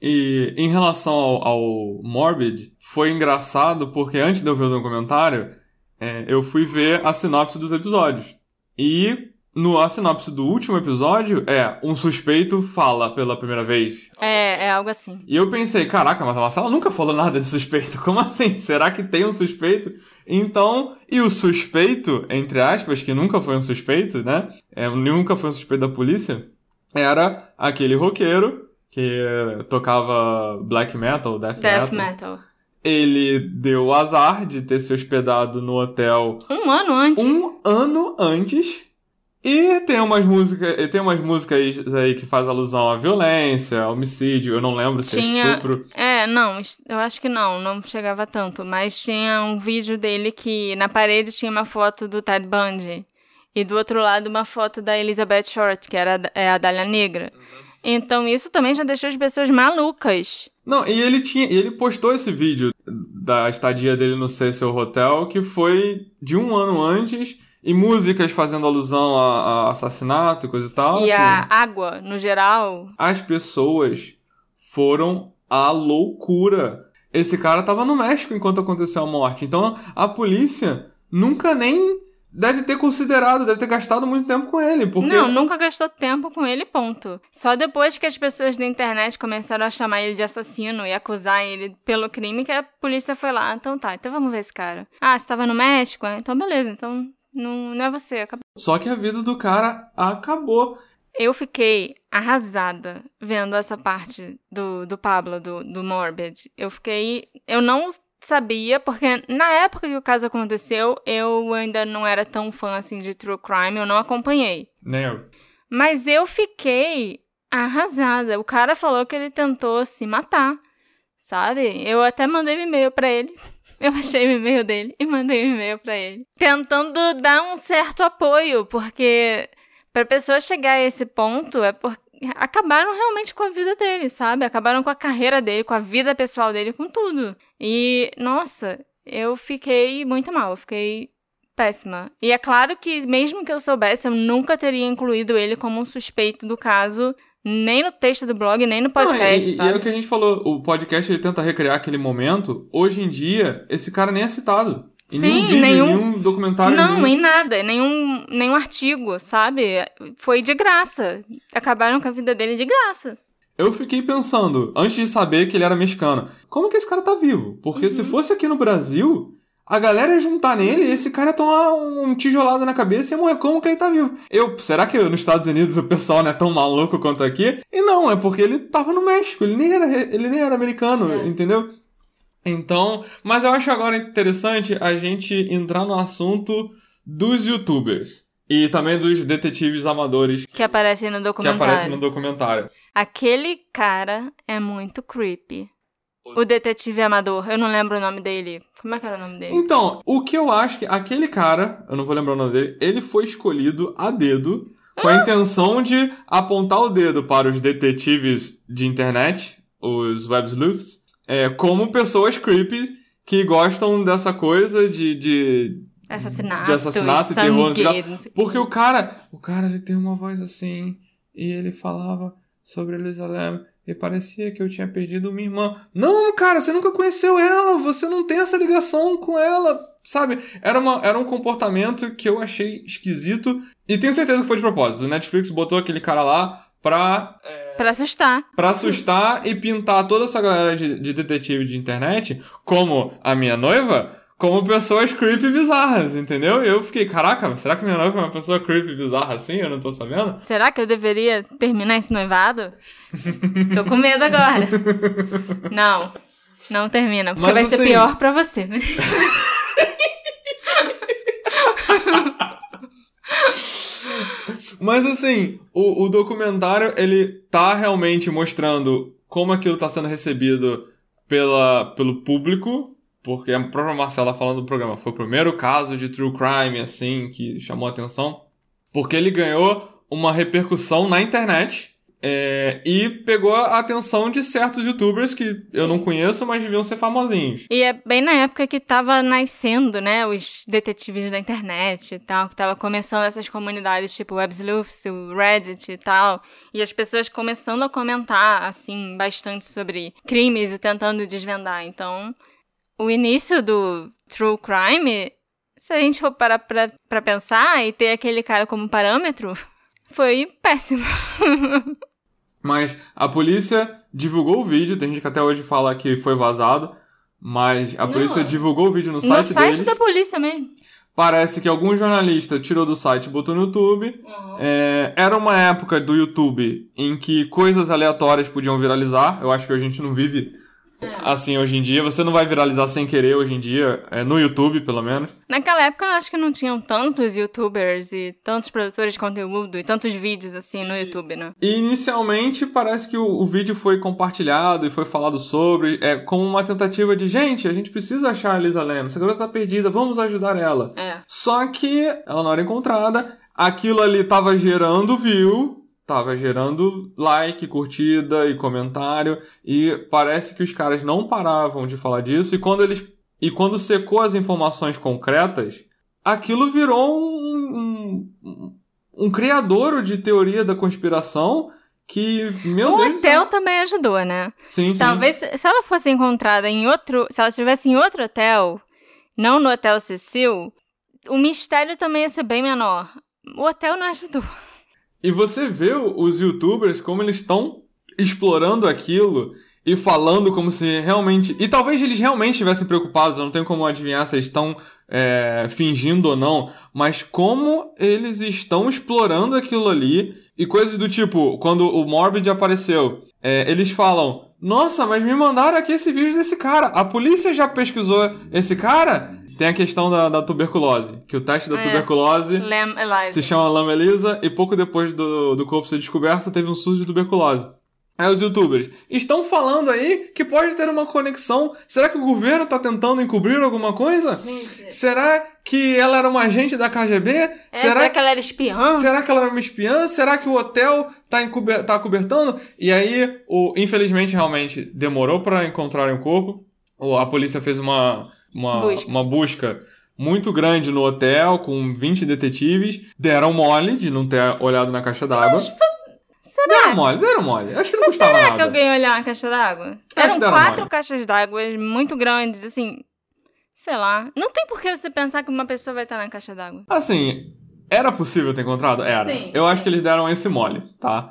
E em relação ao, ao Morbid, foi engraçado porque antes de eu ver o documentário, é, eu fui ver a sinopse dos episódios. E no a sinopse do último episódio é um suspeito fala pela primeira vez. É, é algo assim. E eu pensei, caraca, mas a Marcela nunca falou nada de suspeito. Como assim? Será que tem um suspeito? Então, e o suspeito, entre aspas, que nunca foi um suspeito, né? É, nunca foi um suspeito da polícia, era aquele roqueiro que tocava black metal, death, death metal. metal ele deu o azar de ter se hospedado no hotel um ano antes. Um ano antes E tem umas músicas, tem umas músicas aí que faz alusão à violência, ao homicídio, eu não lembro se Tinha- é estupro. É, não, eu acho que não, não chegava tanto. Mas tinha um vídeo dele que na parede tinha uma foto do Ted Bundy. E do outro lado uma foto da Elizabeth Short, que era a- é a Dália Negra. Então isso também já deixou as pessoas malucas. Não, e ele tinha, ele postou esse vídeo da estadia dele no Cecil Hotel, que foi de um ano antes, e músicas fazendo alusão a, a assassinato e coisa e tal. E a água, no geral, As pessoas foram à loucura. Esse cara tava no México enquanto aconteceu a morte. Então a polícia nunca nem deve ter considerado, deve ter gastado muito tempo com ele, porque Não, nunca gastou tempo com ele, ponto. Só depois que as pessoas da internet começaram a chamar ele de assassino e acusar ele pelo crime que a polícia foi lá. Então tá, então vamos ver esse cara. Ah, você tava no México? Ah, Então beleza, então não, não é você, acabou. só que a vida do cara acabou. Eu fiquei arrasada vendo essa parte do, do Pablo, do, do Morbid. Eu fiquei. Eu não sabia, porque na época que o caso aconteceu, eu ainda não era tão fã assim de true crime, eu não acompanhei. Nem eu. Mas eu fiquei arrasada. O cara falou que ele tentou se matar, sabe? Eu até mandei um e-mail pra ele. Eu achei o e-mail dele e mandei um e-mail pra ele, tentando dar um certo apoio, porque pra pessoa chegar a esse ponto é porque acabaram realmente com a vida dele, sabe? Acabaram com a carreira dele, com a vida pessoal dele, com tudo. E nossa, eu fiquei muito mal, eu fiquei péssima. E é claro que, mesmo que eu soubesse, eu nunca teria incluído ele como um suspeito do caso, nem no texto do blog, nem no podcast, Não, e, e é o que a gente falou, o podcast ele tenta recriar aquele momento. Hoje em dia, esse cara nem é citado. Em Sim, nenhum vídeo, nenhum- em nenhum documentário. Não, nenhum... em nada, nenhum, nenhum artigo, sabe? Foi de graça. Acabaram com a vida dele de graça. Eu fiquei pensando, antes de saber que ele era mexicano, como que esse cara tá vivo? Porque Uhum. se fosse aqui no Brasil, a galera ia juntar nele e esse cara ia tomar um tijolado na cabeça e morrer como que ele tá vivo. Eu, será que nos Estados Unidos o pessoal não é tão maluco quanto aqui? E não, é porque ele tava no México, ele nem era, ele nem era americano, É. entendeu? Então, mas eu acho agora interessante a gente entrar no assunto dos youtubers. E também dos detetives amadores Que aparece no que documentário. aparecem no documentário. Aquele cara é muito creepy. O detetive amador, eu não lembro o nome dele. Como é que era o nome dele? Então, o que eu acho que aquele cara, eu não vou lembrar o nome dele, ele foi escolhido a dedo com a intenção de apontar o dedo para os detetives de internet, os web sleuths, é, como pessoas creepy que gostam dessa coisa de, de Assassinato. de assassinato e terror, sangue, porque o cara, o cara ele tem uma voz assim e ele falava sobre Elisa Lam e parecia que eu tinha perdido minha irmã. Não, cara, você nunca conheceu ela, você não tem essa ligação com ela, sabe? Era, uma, era um comportamento que eu achei esquisito e tenho certeza que foi de propósito. O Netflix botou aquele cara lá pra Pra assustar. Pra assustar e pintar toda essa galera de, de detetive de internet, como a minha noiva, como pessoas creepy bizarras, entendeu? Eu fiquei, caraca, será que minha noiva é uma pessoa creepy bizarra assim? Eu não tô sabendo? Será que eu deveria terminar esse noivado? Tô com medo agora. Não. Não termina, porque Mas vai ser assim- pior pra você. Mas assim, o, o documentário, ele tá realmente mostrando como aquilo tá sendo recebido pela, pelo público, porque a própria Marcela falando do programa, foi o primeiro caso de true crime, assim, que chamou a atenção, porque ele ganhou uma repercussão na internet, é, e pegou a atenção de certos youtubers que eu não conheço, mas deviam ser famosinhos. E é bem na época que tava nascendo, né, os detetives da internet e tal, que tava começando essas comunidades tipo WebSleuths, o Reddit e tal, e as pessoas começando a comentar, assim, bastante sobre crimes e tentando desvendar. Então, o início do true crime, se a gente for parar pra, pra pensar e ter aquele cara como parâmetro, foi péssimo. Mas a polícia divulgou o vídeo, tem gente que até hoje fala que foi vazado, mas a Não, polícia divulgou o vídeo no no site, site deles. da polícia mesmo. Parece que algum jornalista tirou do site e botou no YouTube. É, era uma época do YouTube em que coisas aleatórias podiam viralizar. Eu acho que a gente não vive assim hoje em dia. Você não vai viralizar sem querer hoje em dia, é, no YouTube, pelo menos. Naquela época eu acho que não tinham tantos youtubers e tantos produtores de conteúdo e tantos vídeos assim no YouTube, né? E inicialmente parece que o, o vídeo foi compartilhado e foi falado sobre, é como uma tentativa de, gente, a gente precisa achar a Lisa Lam, essa garota tá perdida, vamos ajudar ela. É. Só que ela não era encontrada, aquilo ali tava gerando view, tava gerando like, curtida e comentário, e parece que os caras não paravam de falar disso, e quando eles. E quando secou as informações concretas, aquilo virou um, um, um criadouro de teoria da conspiração que, meu o Deus. hotel também ajudou, né? Sim, sim. Talvez se ela fosse encontrada em outro. Se ela estivesse em outro hotel, não no Hotel Cecil, o mistério também ia ser bem menor. O hotel não ajudou. E você vê os youtubers como eles estão explorando aquilo e falando como se realmente. E talvez eles realmente estivessem preocupados, eu não tenho como adivinhar se eles estão é, fingindo ou não, mas como eles estão explorando aquilo ali e coisas do tipo, quando o Morbid apareceu, é, eles falam. Nossa, mas me mandaram aqui esse vídeo desse cara. A polícia já pesquisou esse cara? Tem a questão da, da tuberculose, que o teste da É. tuberculose Lam Eliza. se chama Lama Elisa e pouco depois do, do corpo ser descoberto teve um surto de tuberculose. Aí os youtubers estão falando aí que pode ter uma conexão. Será que o governo tá tentando encobrir alguma coisa? Gente. Será que ela era uma agente da KGB? É, será, será que ela era espiã? será que ela era uma espiã? Será que o hotel tá, encober tá cobertando? E aí, o, infelizmente, realmente demorou para encontrarem o corpo. A polícia fez uma, uma, Busca. uma busca muito grande no hotel, com 20 detetives. Deram mole de não ter olhado na caixa d'água. Será? Deram mole, deram mole. Acho que não custava Será nada. que alguém olhar uma caixa d'água? Eram quatro mole. caixas d'água muito grandes, assim. Sei lá. Não tem por que você pensar que uma pessoa vai estar na caixa d'água. Assim, era possível ter encontrado? Era. Sim, Eu acho que eles deram esse mole, tá?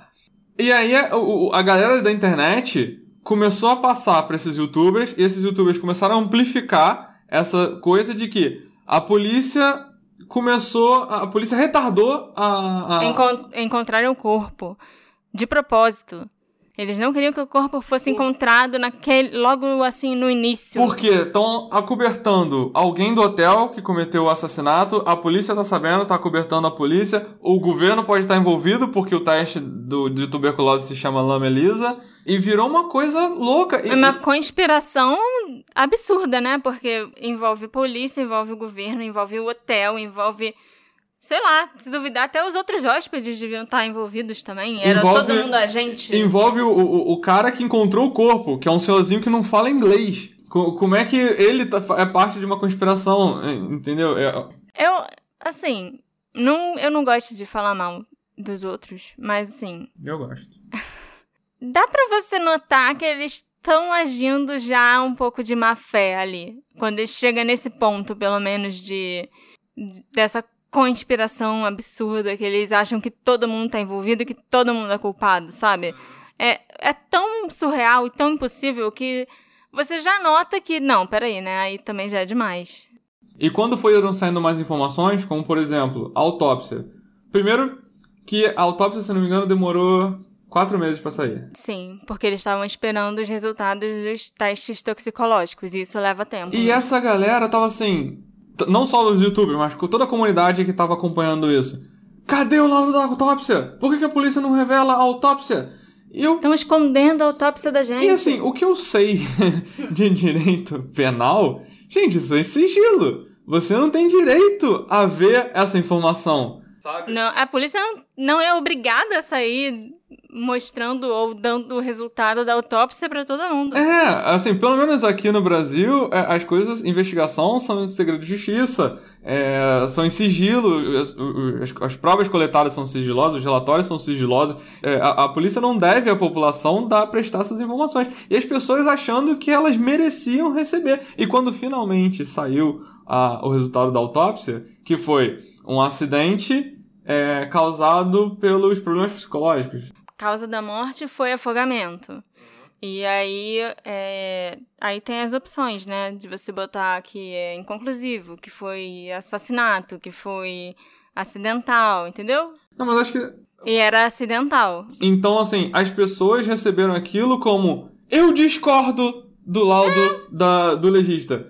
E aí a, o- a galera da internet começou a passar pra esses youtubers e esses youtubers começaram a amplificar essa coisa de que a polícia começou. A polícia retardou a. a- Encon encontraram o corpo. De propósito. Eles não queriam que o corpo fosse encontrado naquele. logo assim no início. Porque estão acobertando alguém do hotel que cometeu o assassinato, a polícia tá sabendo, tá acobertando a polícia, o governo pode estar envolvido porque o teste do, de tuberculose se chama Lama Elisa, e virou uma coisa louca. E, É uma conspiração absurda, né? Porque envolve polícia, envolve o governo, envolve o hotel, envolve. Sei lá, se duvidar, até os outros hóspedes deviam estar envolvidos também. Era Envolve- todo mundo agente. envolve o, o, o cara que encontrou o corpo, que é um senhorzinho que não fala inglês. Co- Como é que ele tá- é parte de uma conspiração, entendeu? É- Eu, assim, não, eu não gosto de falar mal dos outros, mas assim, eu gosto. Dá pra você notar que eles estão agindo já um pouco de má fé ali. Quando ele chega nesse ponto, pelo menos, de, de- dessa conspiração absurda que eles acham que todo mundo tá envolvido, que todo mundo é culpado, sabe? É, é tão surreal e tão impossível que você já nota que, não, peraí, né? Aí também já é demais. E quando foram saindo mais informações, como por exemplo, a autópsia. Primeiro, que a autópsia, se não me engano, demorou quatro meses pra sair. Sim, porque eles estavam esperando os resultados dos testes toxicológicos, e isso leva tempo. E né? essa galera tava assim. Não só os youtubers, mas com toda a comunidade que tava acompanhando isso. Cadê o laudo da autópsia? Por que, que a polícia não revela a autópsia? Eu. Estão escondendo a autópsia da gente. E assim, o que eu sei de direito penal, gente, isso é sigilo. Você não tem direito a ver essa informação. Sabe? Não, a polícia não, não é obrigada a sair mostrando ou dando o resultado da autópsia pra todo mundo. É, assim, pelo menos aqui no Brasil, é, as coisas, investigação são em segredo de justiça, é, são em sigilo, as, as- as provas coletadas são sigilosas, os relatórios são sigilosos. É, a, a polícia não deve à população dar prestar essas informações. E as pessoas achando que elas mereciam receber. E quando finalmente saiu a- o resultado da autópsia, que foi um acidente é, causado pelos problemas psicológicos. Causa da morte foi afogamento. E aí, é, aí tem as opções, né? De você botar que é inconclusivo, que foi assassinato, que foi acidental, entendeu? Não, mas acho que E era acidental. Então, assim, as pessoas receberam aquilo como eu discordo do laudo da, do legista.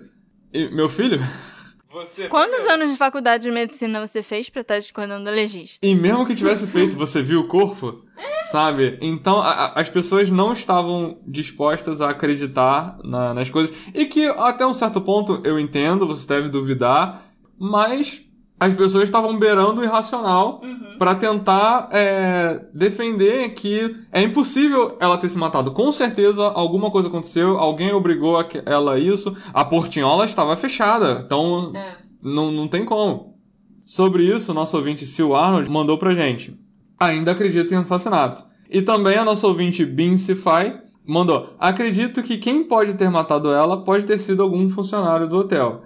E, meu filho? Você Quantos anos de faculdade de medicina você fez pra estar escondendo legista? E mesmo que tivesse feito, você viu o corpo? Sabe? Então, a, a, as pessoas não estavam dispostas a acreditar na, nas coisas. E que, até um certo ponto, eu entendo, você deve duvidar, mas as pessoas estavam beirando o irracional uhum. para tentar é, defender que é impossível ela ter se matado. Com certeza alguma coisa aconteceu, alguém obrigou a ela a isso. A portinhola estava fechada, então é. não, não tem como. Sobre isso, nosso ouvinte Sil Arnold mandou pra gente. Ainda acredito em assassinato. E também a nossa ouvinte Bincify mandou. Acredito que quem pode ter matado ela pode ter sido algum funcionário do hotel.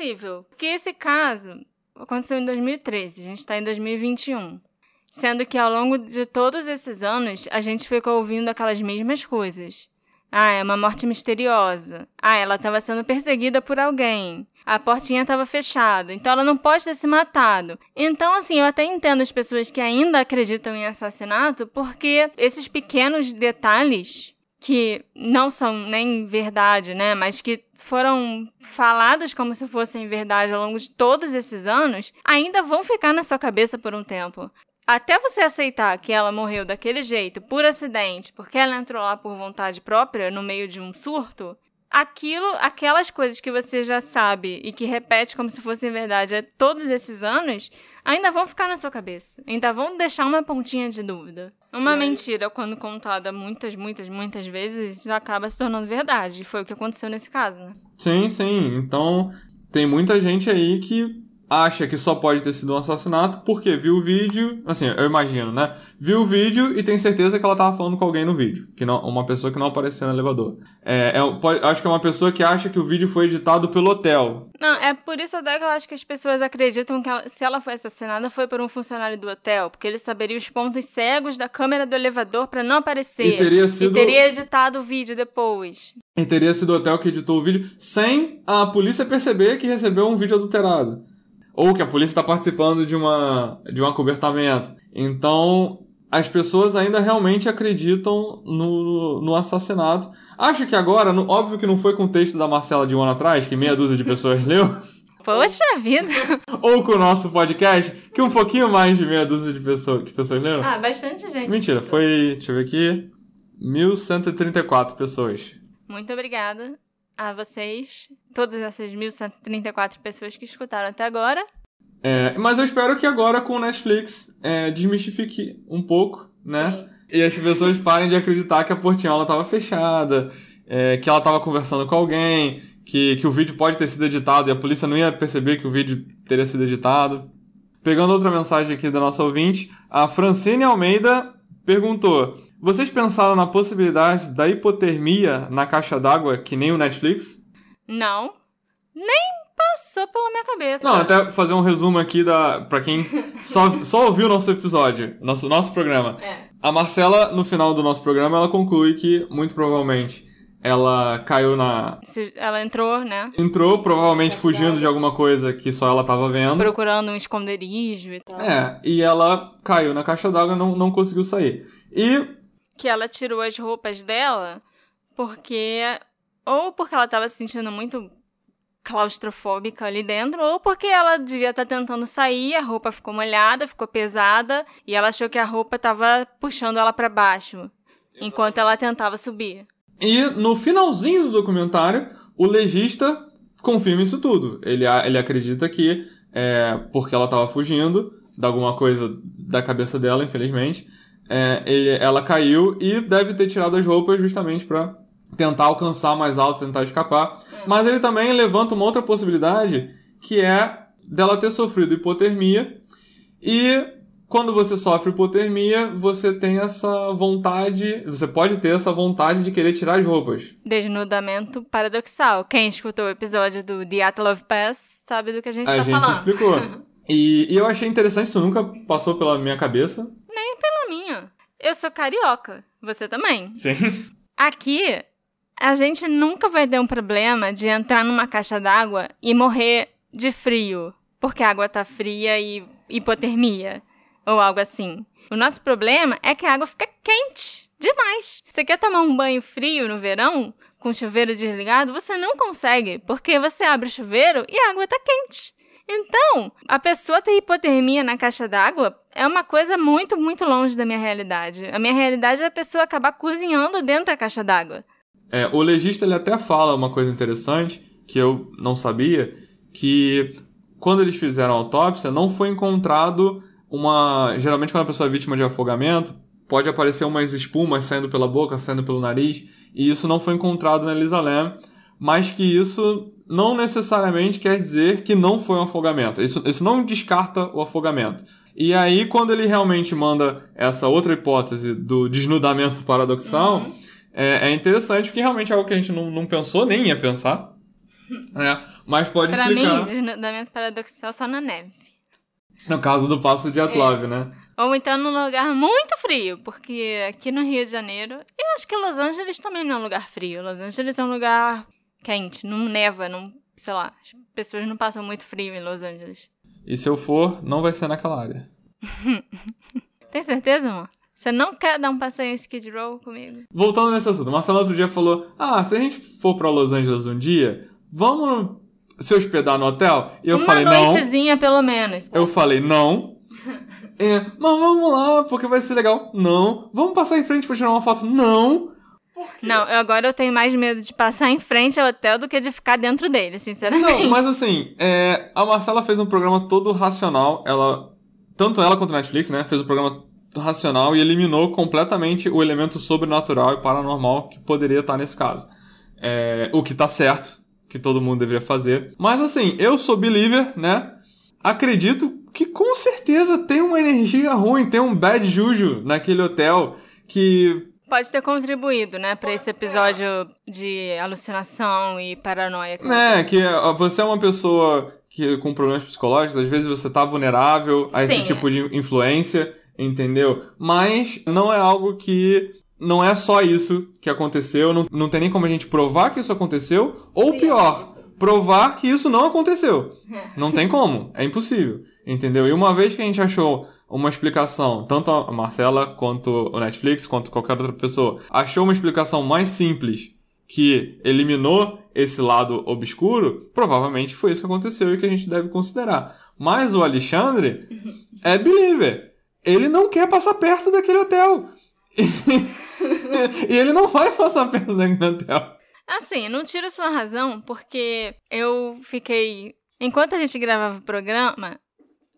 Compreensível, porque esse caso aconteceu em 2013, a gente está em 2021. Sendo que ao longo de todos esses anos, a gente ficou ouvindo aquelas mesmas coisas. Ah, é uma morte misteriosa. Ah, ela estava sendo perseguida por alguém. A portinha estava fechada, então ela não pode ter se matado. Então, assim, eu até entendo as pessoas que ainda acreditam em assassinato, porque esses pequenos detalhes que não são nem verdade, né, mas que foram faladas como se fossem verdade ao longo de todos esses anos, ainda vão ficar na sua cabeça por um tempo. Até você aceitar que ela morreu daquele jeito, por acidente, porque ela entrou lá por vontade própria, no meio de um surto, aquilo, aquelas coisas que você já sabe e que repete como se fossem verdade há todos esses anos, ainda vão ficar na sua cabeça. Ainda vão deixar uma pontinha de dúvida. Uma mentira, quando contada muitas, muitas, muitas vezes, acaba se tornando verdade. E foi o que aconteceu nesse caso, né? Sim, sim. Então, tem muita gente aí que acha que só pode ter sido um assassinato porque viu o vídeo, assim, eu imagino, né? Viu o vídeo e tem certeza que ela tava falando com alguém no vídeo, que não, uma pessoa que não apareceu no elevador. É, é pode, acho que é uma pessoa que acha que o vídeo foi editado pelo hotel. Não, é por isso até que eu acho que as pessoas acreditam que ela, se ela foi assassinada foi por um funcionário do hotel, porque ele saberia os pontos cegos da câmera do elevador para não aparecer. E teria sido... E teria editado o vídeo depois. E teria sido o hotel que editou o vídeo sem a polícia perceber que recebeu um vídeo adulterado ou que a polícia está participando de, uma, de um acobertamento. Então, as pessoas ainda realmente acreditam no, no assassinato. Acho que agora, no, óbvio que não foi com o texto da Marcela de um ano atrás, que meia dúzia de pessoas leu. Poxa vida! Ou com o nosso podcast, que um pouquinho mais de meia dúzia de pessoas, que pessoas leram. Ah, bastante gente. Mentira, foi, deixa eu ver aqui, 1134 pessoas. Muito obrigada a vocês, todas essas 1.134 pessoas que escutaram até agora. É, mas eu espero que agora com o Netflix é, desmistifique um pouco, né? Sim. E as pessoas parem de acreditar que a portinhola estava fechada, é, que ela estava conversando com alguém, que, que o vídeo pode ter sido editado e a polícia não ia perceber que o vídeo teria sido editado. Pegando outra mensagem aqui da nossa ouvinte, a Francine Almeida perguntou: vocês pensaram na possibilidade da hipotermia na caixa d'água que nem o Netflix? Não. Nem passou pela minha cabeça. Não, até fazer um resumo aqui da para quem só, só ouviu o nosso episódio, nosso, nosso programa. É. A Marcela, no final do nosso programa, ela conclui que, muito provavelmente, ela caiu na. Ela entrou, né? Entrou, provavelmente fugindo de alguma coisa que só ela tava vendo. Procurando um esconderijo e tal. É, e ela caiu na caixa d'água e não, não conseguiu sair. E que ela tirou as roupas dela porque. Ou porque ela estava se sentindo muito claustrofóbica ali dentro, ou porque ela devia estar tá tentando sair, a roupa ficou molhada, ficou pesada, e ela achou que a roupa estava puxando ela para baixo, enquanto ela tentava subir. E no finalzinho do documentário, o legista confirma isso tudo. Ele, ele acredita que, é, porque ela estava fugindo de alguma coisa da cabeça dela, infelizmente, é, ela caiu e deve ter tirado as roupas justamente para tentar alcançar mais alto, tentar escapar. É. Mas ele também levanta uma outra possibilidade, que é dela ter sofrido hipotermia e quando você sofre hipotermia, você tem essa vontade, você pode ter essa vontade de querer tirar as roupas. Desnudamento paradoxal. Quem escutou o episódio do The At Love Pass sabe do que a gente a tá gente falando. A gente explicou. e, e eu achei interessante, isso nunca passou pela minha cabeça. Eu sou carioca. Você também. Sim. Aqui, a gente nunca vai ter um problema de entrar numa caixa d'água e morrer de frio, porque a água tá fria e hipotermia, ou algo assim. O nosso problema é que a água fica quente. Demais. Você quer tomar um banho frio no verão, com o chuveiro desligado? Você não consegue, porque você abre o chuveiro e a água tá quente. Então, a pessoa ter hipotermia na caixa d'água é uma coisa muito, muito longe da minha realidade. A minha realidade é a pessoa acabar cozinhando dentro da caixa d'água. É, o legista ele até fala uma coisa interessante que eu não sabia, que quando eles fizeram a autópsia não foi encontrado uma, geralmente quando a pessoa é vítima de afogamento, pode aparecer umas espumas saindo pela boca, saindo pelo nariz, e isso não foi encontrado na Elisa Lam, mas que isso não necessariamente quer dizer que não foi um afogamento. Isso, isso não descarta o afogamento. E aí, quando ele realmente manda essa outra hipótese do desnudamento paradoxal, uhum. é, é, interessante porque realmente é algo que a gente não, não pensou, nem ia pensar. Né? Mas pode pra explicar. Pra mim, desnudamento paradoxal só na neve. No caso do passo de Atlov, é. né? Ou então num lugar muito frio, porque aqui no Rio de Janeiro, eu acho que Los Angeles também não é um lugar frio. Los Angeles é um lugar quente, não neva, não, sei lá, as pessoas não passam muito frio em Los Angeles. E se eu for, não vai ser naquela área. Tem certeza, amor? Você não quer dar um passeio em Skid Row comigo? Voltando nesse assunto, o Marcelo outro dia falou: Ah, se a gente for pra Los Angeles um dia, vamos se hospedar no hotel? E eu Uma falei: Não. Uma noitezinha, pelo menos. Eu falei: Não. é, mas vamos lá, porque vai ser legal. Não. Vamos passar em frente pra tirar uma foto? Não. Não, agora eu tenho mais medo de passar em frente ao hotel do que de ficar dentro dele, sinceramente. Não, mas assim, é, a Marcela fez um programa todo racional. Ela, tanto ela quanto a Netflix, né, fez um programa racional e eliminou completamente o elemento sobrenatural e paranormal que poderia estar nesse caso. É, o que tá certo, que todo mundo deveria fazer. Mas assim, eu sou believer, né? Acredito que com certeza tem uma energia ruim, tem um bad juju naquele hotel que Pode ter contribuído, né, para esse episódio de alucinação e paranoia. É, que você é uma pessoa que com problemas psicológicos, às vezes você tá vulnerável a esse Sim. tipo de influência, entendeu? Mas não é algo que não é só isso que aconteceu, não, não tem nem como a gente provar que isso aconteceu, ou Sim, pior, é provar que isso não aconteceu. não tem como, é impossível, entendeu? E uma vez que a gente achou uma explicação, tanto a Marcela quanto o Netflix, quanto qualquer outra pessoa, achou uma explicação mais simples que eliminou esse lado obscuro, provavelmente foi isso que aconteceu e que a gente deve considerar. Mas o Alexandre é believer. Ele não quer passar perto daquele hotel. e ele não vai passar perto daquele hotel. Assim, não tiro sua razão, porque eu fiquei. Enquanto a gente gravava o programa,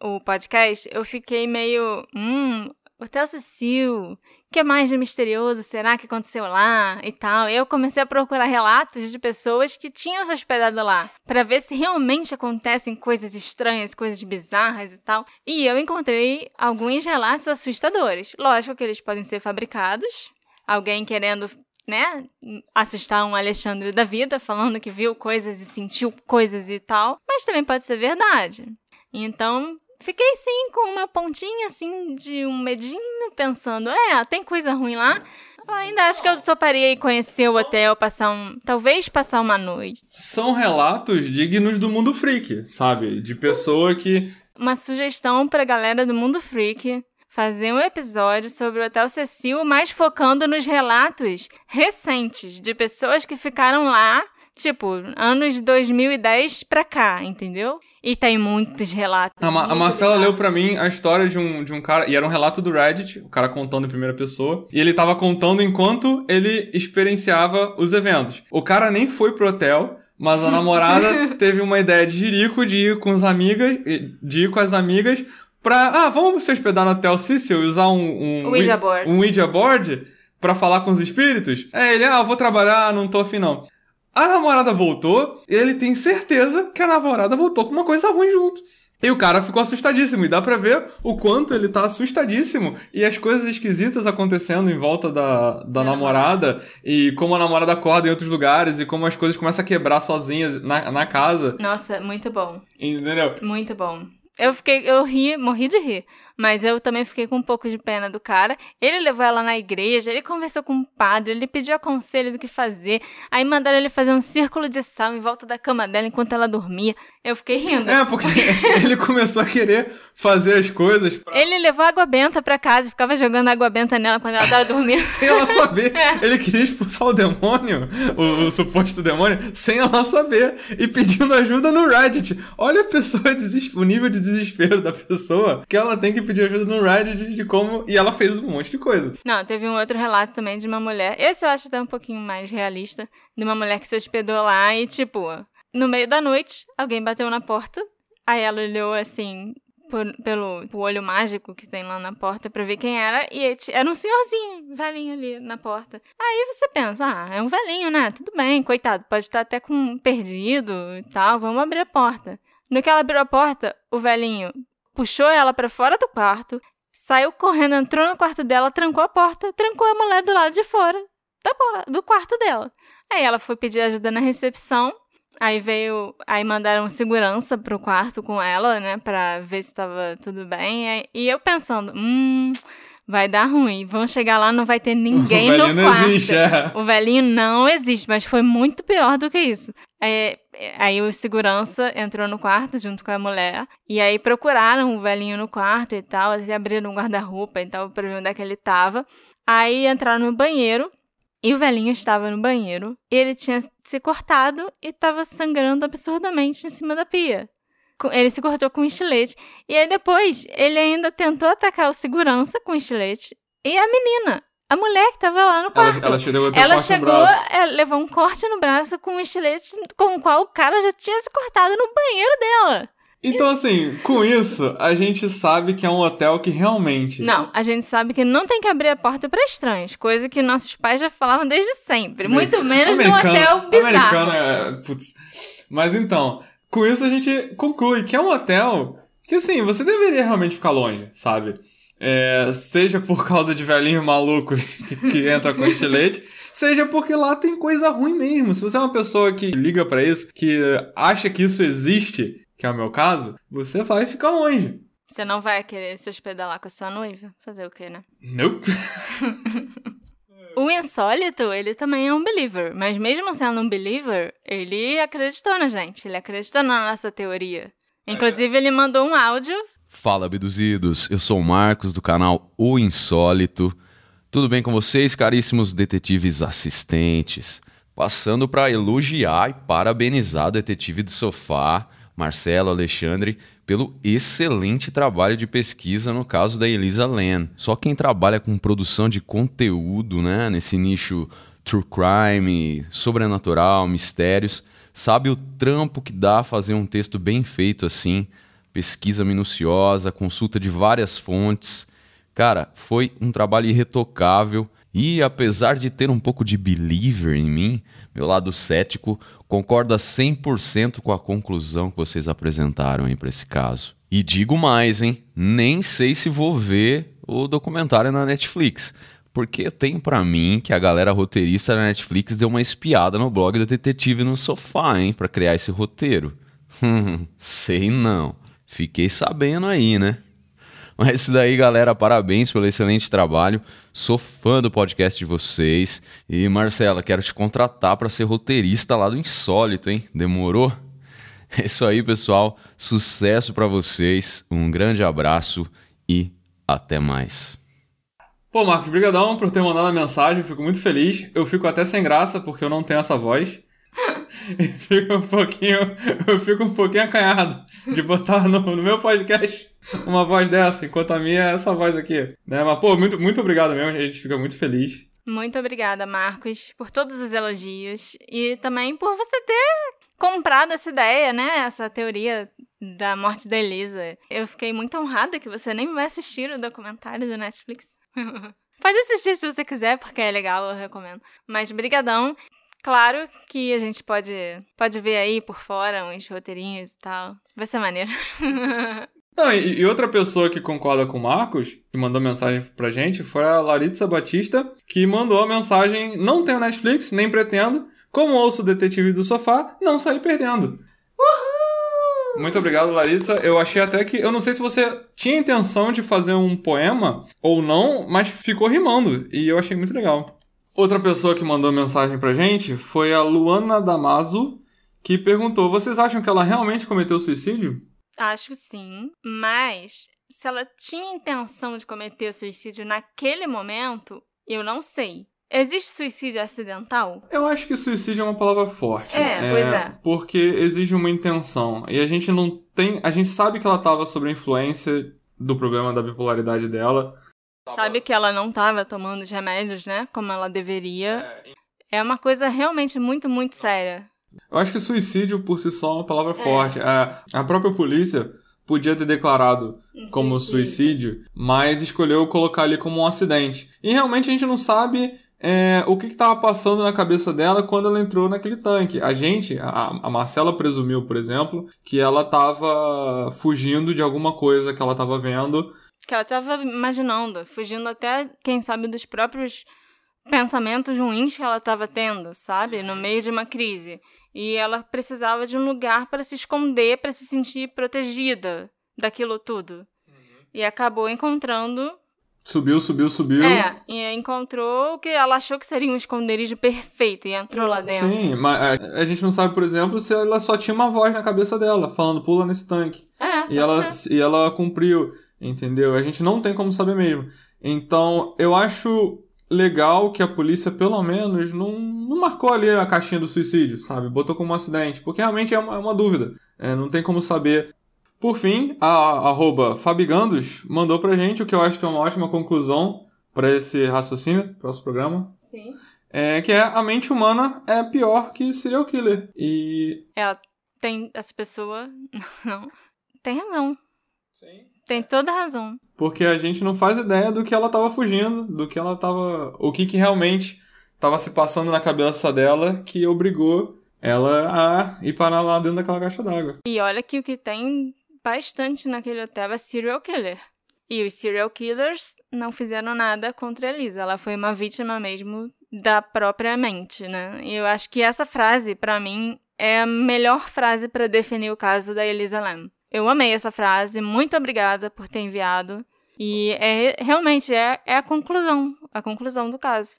o podcast, eu fiquei meio. Hum, Hotel Cecil, o que mais de misterioso será que aconteceu lá e tal? Eu comecei a procurar relatos de pessoas que tinham se hospedado lá, para ver se realmente acontecem coisas estranhas, coisas bizarras e tal. E eu encontrei alguns relatos assustadores. Lógico que eles podem ser fabricados, alguém querendo né, assustar um Alexandre da vida, falando que viu coisas e sentiu coisas e tal, mas também pode ser verdade. Então, Fiquei sim com uma pontinha assim de um medinho, pensando, é, tem coisa ruim lá. Eu ainda acho que eu toparia ir conhecer o hotel, passar um. Talvez passar uma noite. São relatos dignos do mundo freak, sabe? De pessoa que. Uma sugestão pra galera do mundo freak fazer um episódio sobre o Hotel Cecil, mas focando nos relatos recentes de pessoas que ficaram lá, tipo, anos 2010 pra cá, entendeu? E tem muitos relatos. A, Ma a Marcela relatos. leu para mim a história de um, de um cara, e era um relato do Reddit, o cara contando em primeira pessoa, e ele tava contando enquanto ele experienciava os eventos. O cara nem foi pro hotel, mas a namorada teve uma ideia de jirico de ir com as amigas, de ir com as amigas pra, ah, vamos se hospedar no Hotel Cecil e usar um, um, Ouija board. um Ouija board pra falar com os espíritos? É, ele, ah, vou trabalhar, não tô afim não. A namorada voltou e ele tem certeza que a namorada voltou com uma coisa ruim junto. E o cara ficou assustadíssimo. E dá pra ver o quanto ele tá assustadíssimo. E as coisas esquisitas acontecendo em volta da, da namorada. E como a namorada acorda em outros lugares. E como as coisas começam a quebrar sozinhas na, na casa. Nossa, muito bom. Entendeu? Muito bom. Eu fiquei, eu ri, morri de rir. Mas eu também fiquei com um pouco de pena do cara. Ele levou ela na igreja, ele conversou com o padre, ele pediu conselho do que fazer. Aí mandaram ele fazer um círculo de sal em volta da cama dela enquanto ela dormia. Eu fiquei rindo. É, porque ele começou a querer fazer as coisas. Pra... Ele levou água benta pra casa e ficava jogando água benta nela quando ela tava dormindo. sem ela saber. É. Ele queria expulsar o demônio, o, o, suposto demônio, sem ela saber. E pedindo ajuda no Reddit. Olha a pessoa, o nível de desespero da pessoa que ela tem que pedir ajuda no Reddit de como. E ela fez um monte de coisa. Não, teve um outro relato também de uma mulher. Esse eu acho até um pouquinho mais realista. De uma mulher que se hospedou lá e, tipo, no meio da noite, alguém bateu na porta. Aí ela olhou assim, por, pelo olho mágico que tem lá na porta pra ver quem era. E era um senhorzinho, velhinho ali na porta. Aí você pensa, ah, é um velhinho, né? Tudo bem, coitado, pode estar até com perdido e tal, vamos abrir a porta. No que ela abriu a porta, o velhinho puxou ela para fora do quarto, saiu correndo, entrou no quarto dela, trancou a porta, trancou a mulher do lado de fora do quarto dela. Aí ela foi pedir ajuda na recepção. Aí veio, aí mandaram segurança pro quarto com ela, né, pra ver se tava tudo bem. E eu pensando, hum, vai dar ruim. Vão chegar lá, não vai ter ninguém no quarto. Não existe, é. O velhinho não existe, mas foi muito pior do que isso. É, aí o segurança entrou no quarto junto com a mulher. E aí procuraram o velhinho no quarto e tal. Até abriram um guarda-roupa e tal pra ver onde é que ele tava. Aí entraram no banheiro. E o velhinho estava no banheiro. Ele tinha se cortado e estava sangrando absurdamente em cima da pia ele se cortou com um estilete. E aí depois, ele ainda tentou atacar o segurança com um estilete. E a menina, a mulher que tava lá no quarto. Ela, ela chegou, ela chegou é, levou um corte no braço com um estilete com o qual o cara já tinha se cortado no banheiro dela. Então, assim, com isso, a gente sabe que é um hotel que realmente. Não, a gente sabe que não tem que abrir a porta para estranhos, coisa que nossos pais já falavam desde sempre. Muito menos no hotel bizarro. Americano é. Putz. Mas então, com isso a gente conclui que é um hotel que, assim, você deveria realmente ficar longe, sabe? É, seja por causa de velhinhos malucos que, que entra com estilete, seja porque lá tem coisa ruim mesmo. Se você é uma pessoa que liga para isso, que acha que isso existe, que é o meu caso, você vai ficar longe. Você não vai querer se hospedar lá com a sua noiva? Fazer o quê, né? Nope. O insólito, ele também é um believer, mas mesmo sendo um believer, ele acreditou na gente, ele acreditou na nossa teoria. Inclusive, ele mandou um áudio. Fala, abduzidos! Eu sou o Marcos do canal O Insólito. Tudo bem com vocês, caríssimos detetives assistentes? Passando para elogiar e parabenizar o detetive do sofá, Marcelo Alexandre, pelo excelente trabalho de pesquisa no caso da Elisa Lam. Só quem trabalha com produção de conteúdo, né, nesse nicho true crime, sobrenatural, mistérios, sabe o trampo que dá fazer um texto bem feito assim, pesquisa minuciosa, consulta de várias fontes. Cara, foi um trabalho irretocável e apesar de ter um pouco de believer em mim, meu lado cético concorda 100% com a conclusão que vocês apresentaram para esse caso. E digo mais, hein? Nem sei se vou ver o documentário na Netflix, porque tem para mim que a galera roteirista da Netflix deu uma espiada no blog da Detetive no Sofá, hein, para criar esse roteiro. sei não. Fiquei sabendo aí, né? Mas isso daí, galera, parabéns pelo excelente trabalho. Sou fã do podcast de vocês. E Marcela, quero te contratar para ser roteirista lá do Insólito, hein? Demorou? É isso aí, pessoal. Sucesso para vocês. Um grande abraço e até mais. Pô, Marcos, brigadão por ter mandado a mensagem. Fico muito feliz. Eu fico até sem graça porque eu não tenho essa voz. e fico um pouquinho, eu fico um pouquinho acanhado de botar no, no, meu podcast uma voz dessa, enquanto a minha é essa voz aqui. Né? Mas, pô, muito, muito obrigado mesmo, a gente fica muito feliz. Muito obrigada, Marcos, por todos os elogios e também por você ter comprado essa ideia, né? Essa teoria da morte da Elisa. Eu fiquei muito honrada que você nem vai assistir o documentário do Netflix. Pode assistir se você quiser, porque é legal, eu recomendo. Mas brigadão. Claro que a gente pode, pode ver aí por fora uns roteirinhos e tal. Vai ser maneiro. Não, e, e, outra pessoa que concorda com o Marcos, que mandou mensagem pra gente, foi a Laritza Batista, que mandou a mensagem: Não tenho Netflix, nem pretendo. Como ouço o detetive do sofá, não saí perdendo. Uhul! Muito obrigado, Larissa. Eu achei até que. Eu não sei se você tinha intenção de fazer um poema ou não, mas ficou rimando. E eu achei muito legal. Outra pessoa que mandou mensagem pra gente foi a Luana Damaso, que perguntou: Vocês acham que ela realmente cometeu suicídio? Acho sim, mas se ela tinha intenção de cometer suicídio naquele momento, eu não sei. Existe suicídio acidental? Eu acho que suicídio é uma palavra forte. É, pois é. Porque exige uma intenção. E a gente não tem. A gente sabe que ela estava sob a influência do problema da bipolaridade dela. Sabe que ela não estava tomando os remédios, né? Como ela deveria. É uma coisa realmente muito, muito séria. Eu acho que suicídio por si só é uma palavra forte. A, a própria polícia podia ter declarado como suicídio, mas escolheu colocar ali como um acidente. E realmente a gente não sabe é, o que estava passando na cabeça dela quando ela entrou naquele tanque. A gente, a, a Marcela presumiu, por exemplo, que ela estava fugindo de alguma coisa que ela estava vendo. Que ela tava imaginando, fugindo até, quem sabe, dos próprios pensamentos ruins que ela estava tendo, sabe? No meio de uma crise. E ela precisava de um lugar para se esconder, para se sentir protegida daquilo tudo. E acabou encontrando. Subiu, subiu, subiu. É, e encontrou o que ela achou que seria um esconderijo perfeito e entrou lá dentro. Sim, mas a, a gente não sabe, por exemplo, se ela só tinha uma voz na cabeça dela, falando pula nesse tanque. É, E ela, ser. e ela cumpriu, entendeu? A gente não tem como saber mesmo. Então, eu acho legal que a polícia, pelo menos, não, não marcou ali a caixinha do suicídio, sabe? Botou como um acidente, porque realmente é uma, é uma dúvida. É, não tem como saber. Por fim, a arroba Fabigandos mandou pra gente o que eu acho que é uma ótima conclusão para esse raciocínio, próximo programa. Sim. É que é a mente humana é pior que serial killer. E. Ela tem. Essa pessoa. Não. Tem razão. Tem toda razão. Porque a gente não faz ideia do que ela tava fugindo, do que ela tava. O que, que realmente tava se passando na cabeça dela que obrigou ela a ir parar lá dentro daquela caixa d'água. E olha que o que tem bastante naquele hotel é serial killer. E os serial killers não fizeram nada contra a Elisa. Ela foi uma vítima mesmo da própria mente, né? E eu acho que essa frase, pra mim, é a melhor frase pra definir o caso da Elisa Lam. Eu amei essa frase, muito obrigada por ter enviado. E é realmente é, é a conclusão, a conclusão do caso.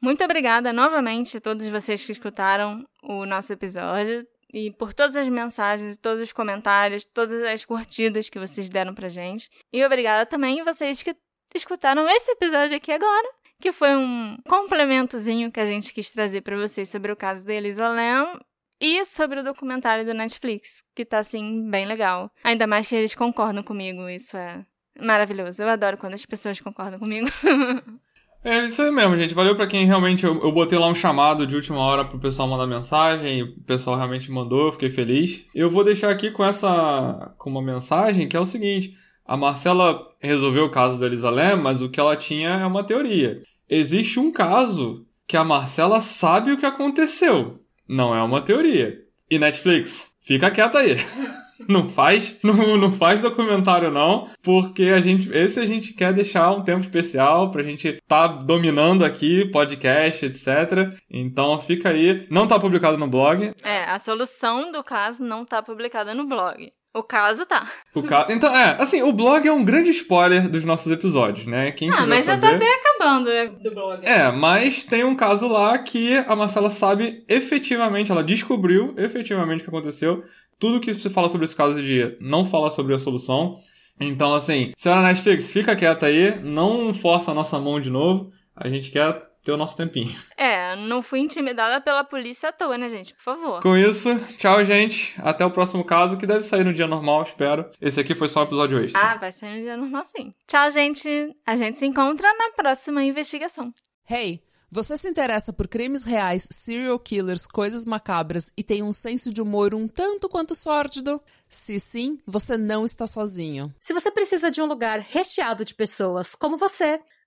Muito obrigada novamente a todos vocês que escutaram o nosso episódio e por todas as mensagens, todos os comentários, todas as curtidas que vocês deram pra gente. E obrigada também a vocês que escutaram esse episódio aqui agora, que foi um complementozinho que a gente quis trazer pra vocês sobre o caso da Elisa Lam e sobre o documentário do Netflix, que tá assim bem legal. Ainda mais que eles concordam comigo, isso é maravilhoso. Eu adoro quando as pessoas concordam comigo. É isso aí mesmo, gente. Valeu pra quem realmente. Eu, eu botei lá um chamado de última hora pro pessoal mandar mensagem. O pessoal realmente mandou, eu fiquei feliz. Eu vou deixar aqui com essa. com uma mensagem que é o seguinte: a Marcela resolveu o caso da Elisa Lam, mas o que ela tinha é uma teoria. Existe um caso que a Marcela sabe o que aconteceu. Não é uma teoria. E Netflix, fica quieta aí. Não faz, não, não faz documentário não, porque a gente, esse a gente quer deixar um tempo especial pra gente tá dominando aqui podcast, etc. Então fica aí, não tá publicado no blog. é, a solução do caso não tá publicada no blog. O caso tá. O ca... Então, é, assim, o blog é um grande spoiler dos nossos episódios, né? Quem Ah, quiser mas já saber. tá bem acabando é, do blog. É, mas tem um caso lá que a Marcela sabe efetivamente, ela descobriu efetivamente o que aconteceu. Tudo que se fala sobre esse caso de não fala sobre a solução. Então, assim, senhora Netflix, fica quieta aí, não força a nossa mão de novo. A gente quer ter o nosso tempinho. É, não fui intimidada pela polícia à toa, né, gente? Por favor. Com isso, tchau, gente. Até o próximo caso, que deve sair no dia normal, espero. Esse aqui foi só um episódio extra. Ah, vai sair no dia normal sim. Tchau, gente. A gente se encontra na próxima investigação. Hey, você se interessa por crimes reais, serial killers, coisas macabras e tem um senso de humor um tanto quanto sórdido? Se sim, você não está sozinho. Se você precisa de um lugar recheado de pessoas como você,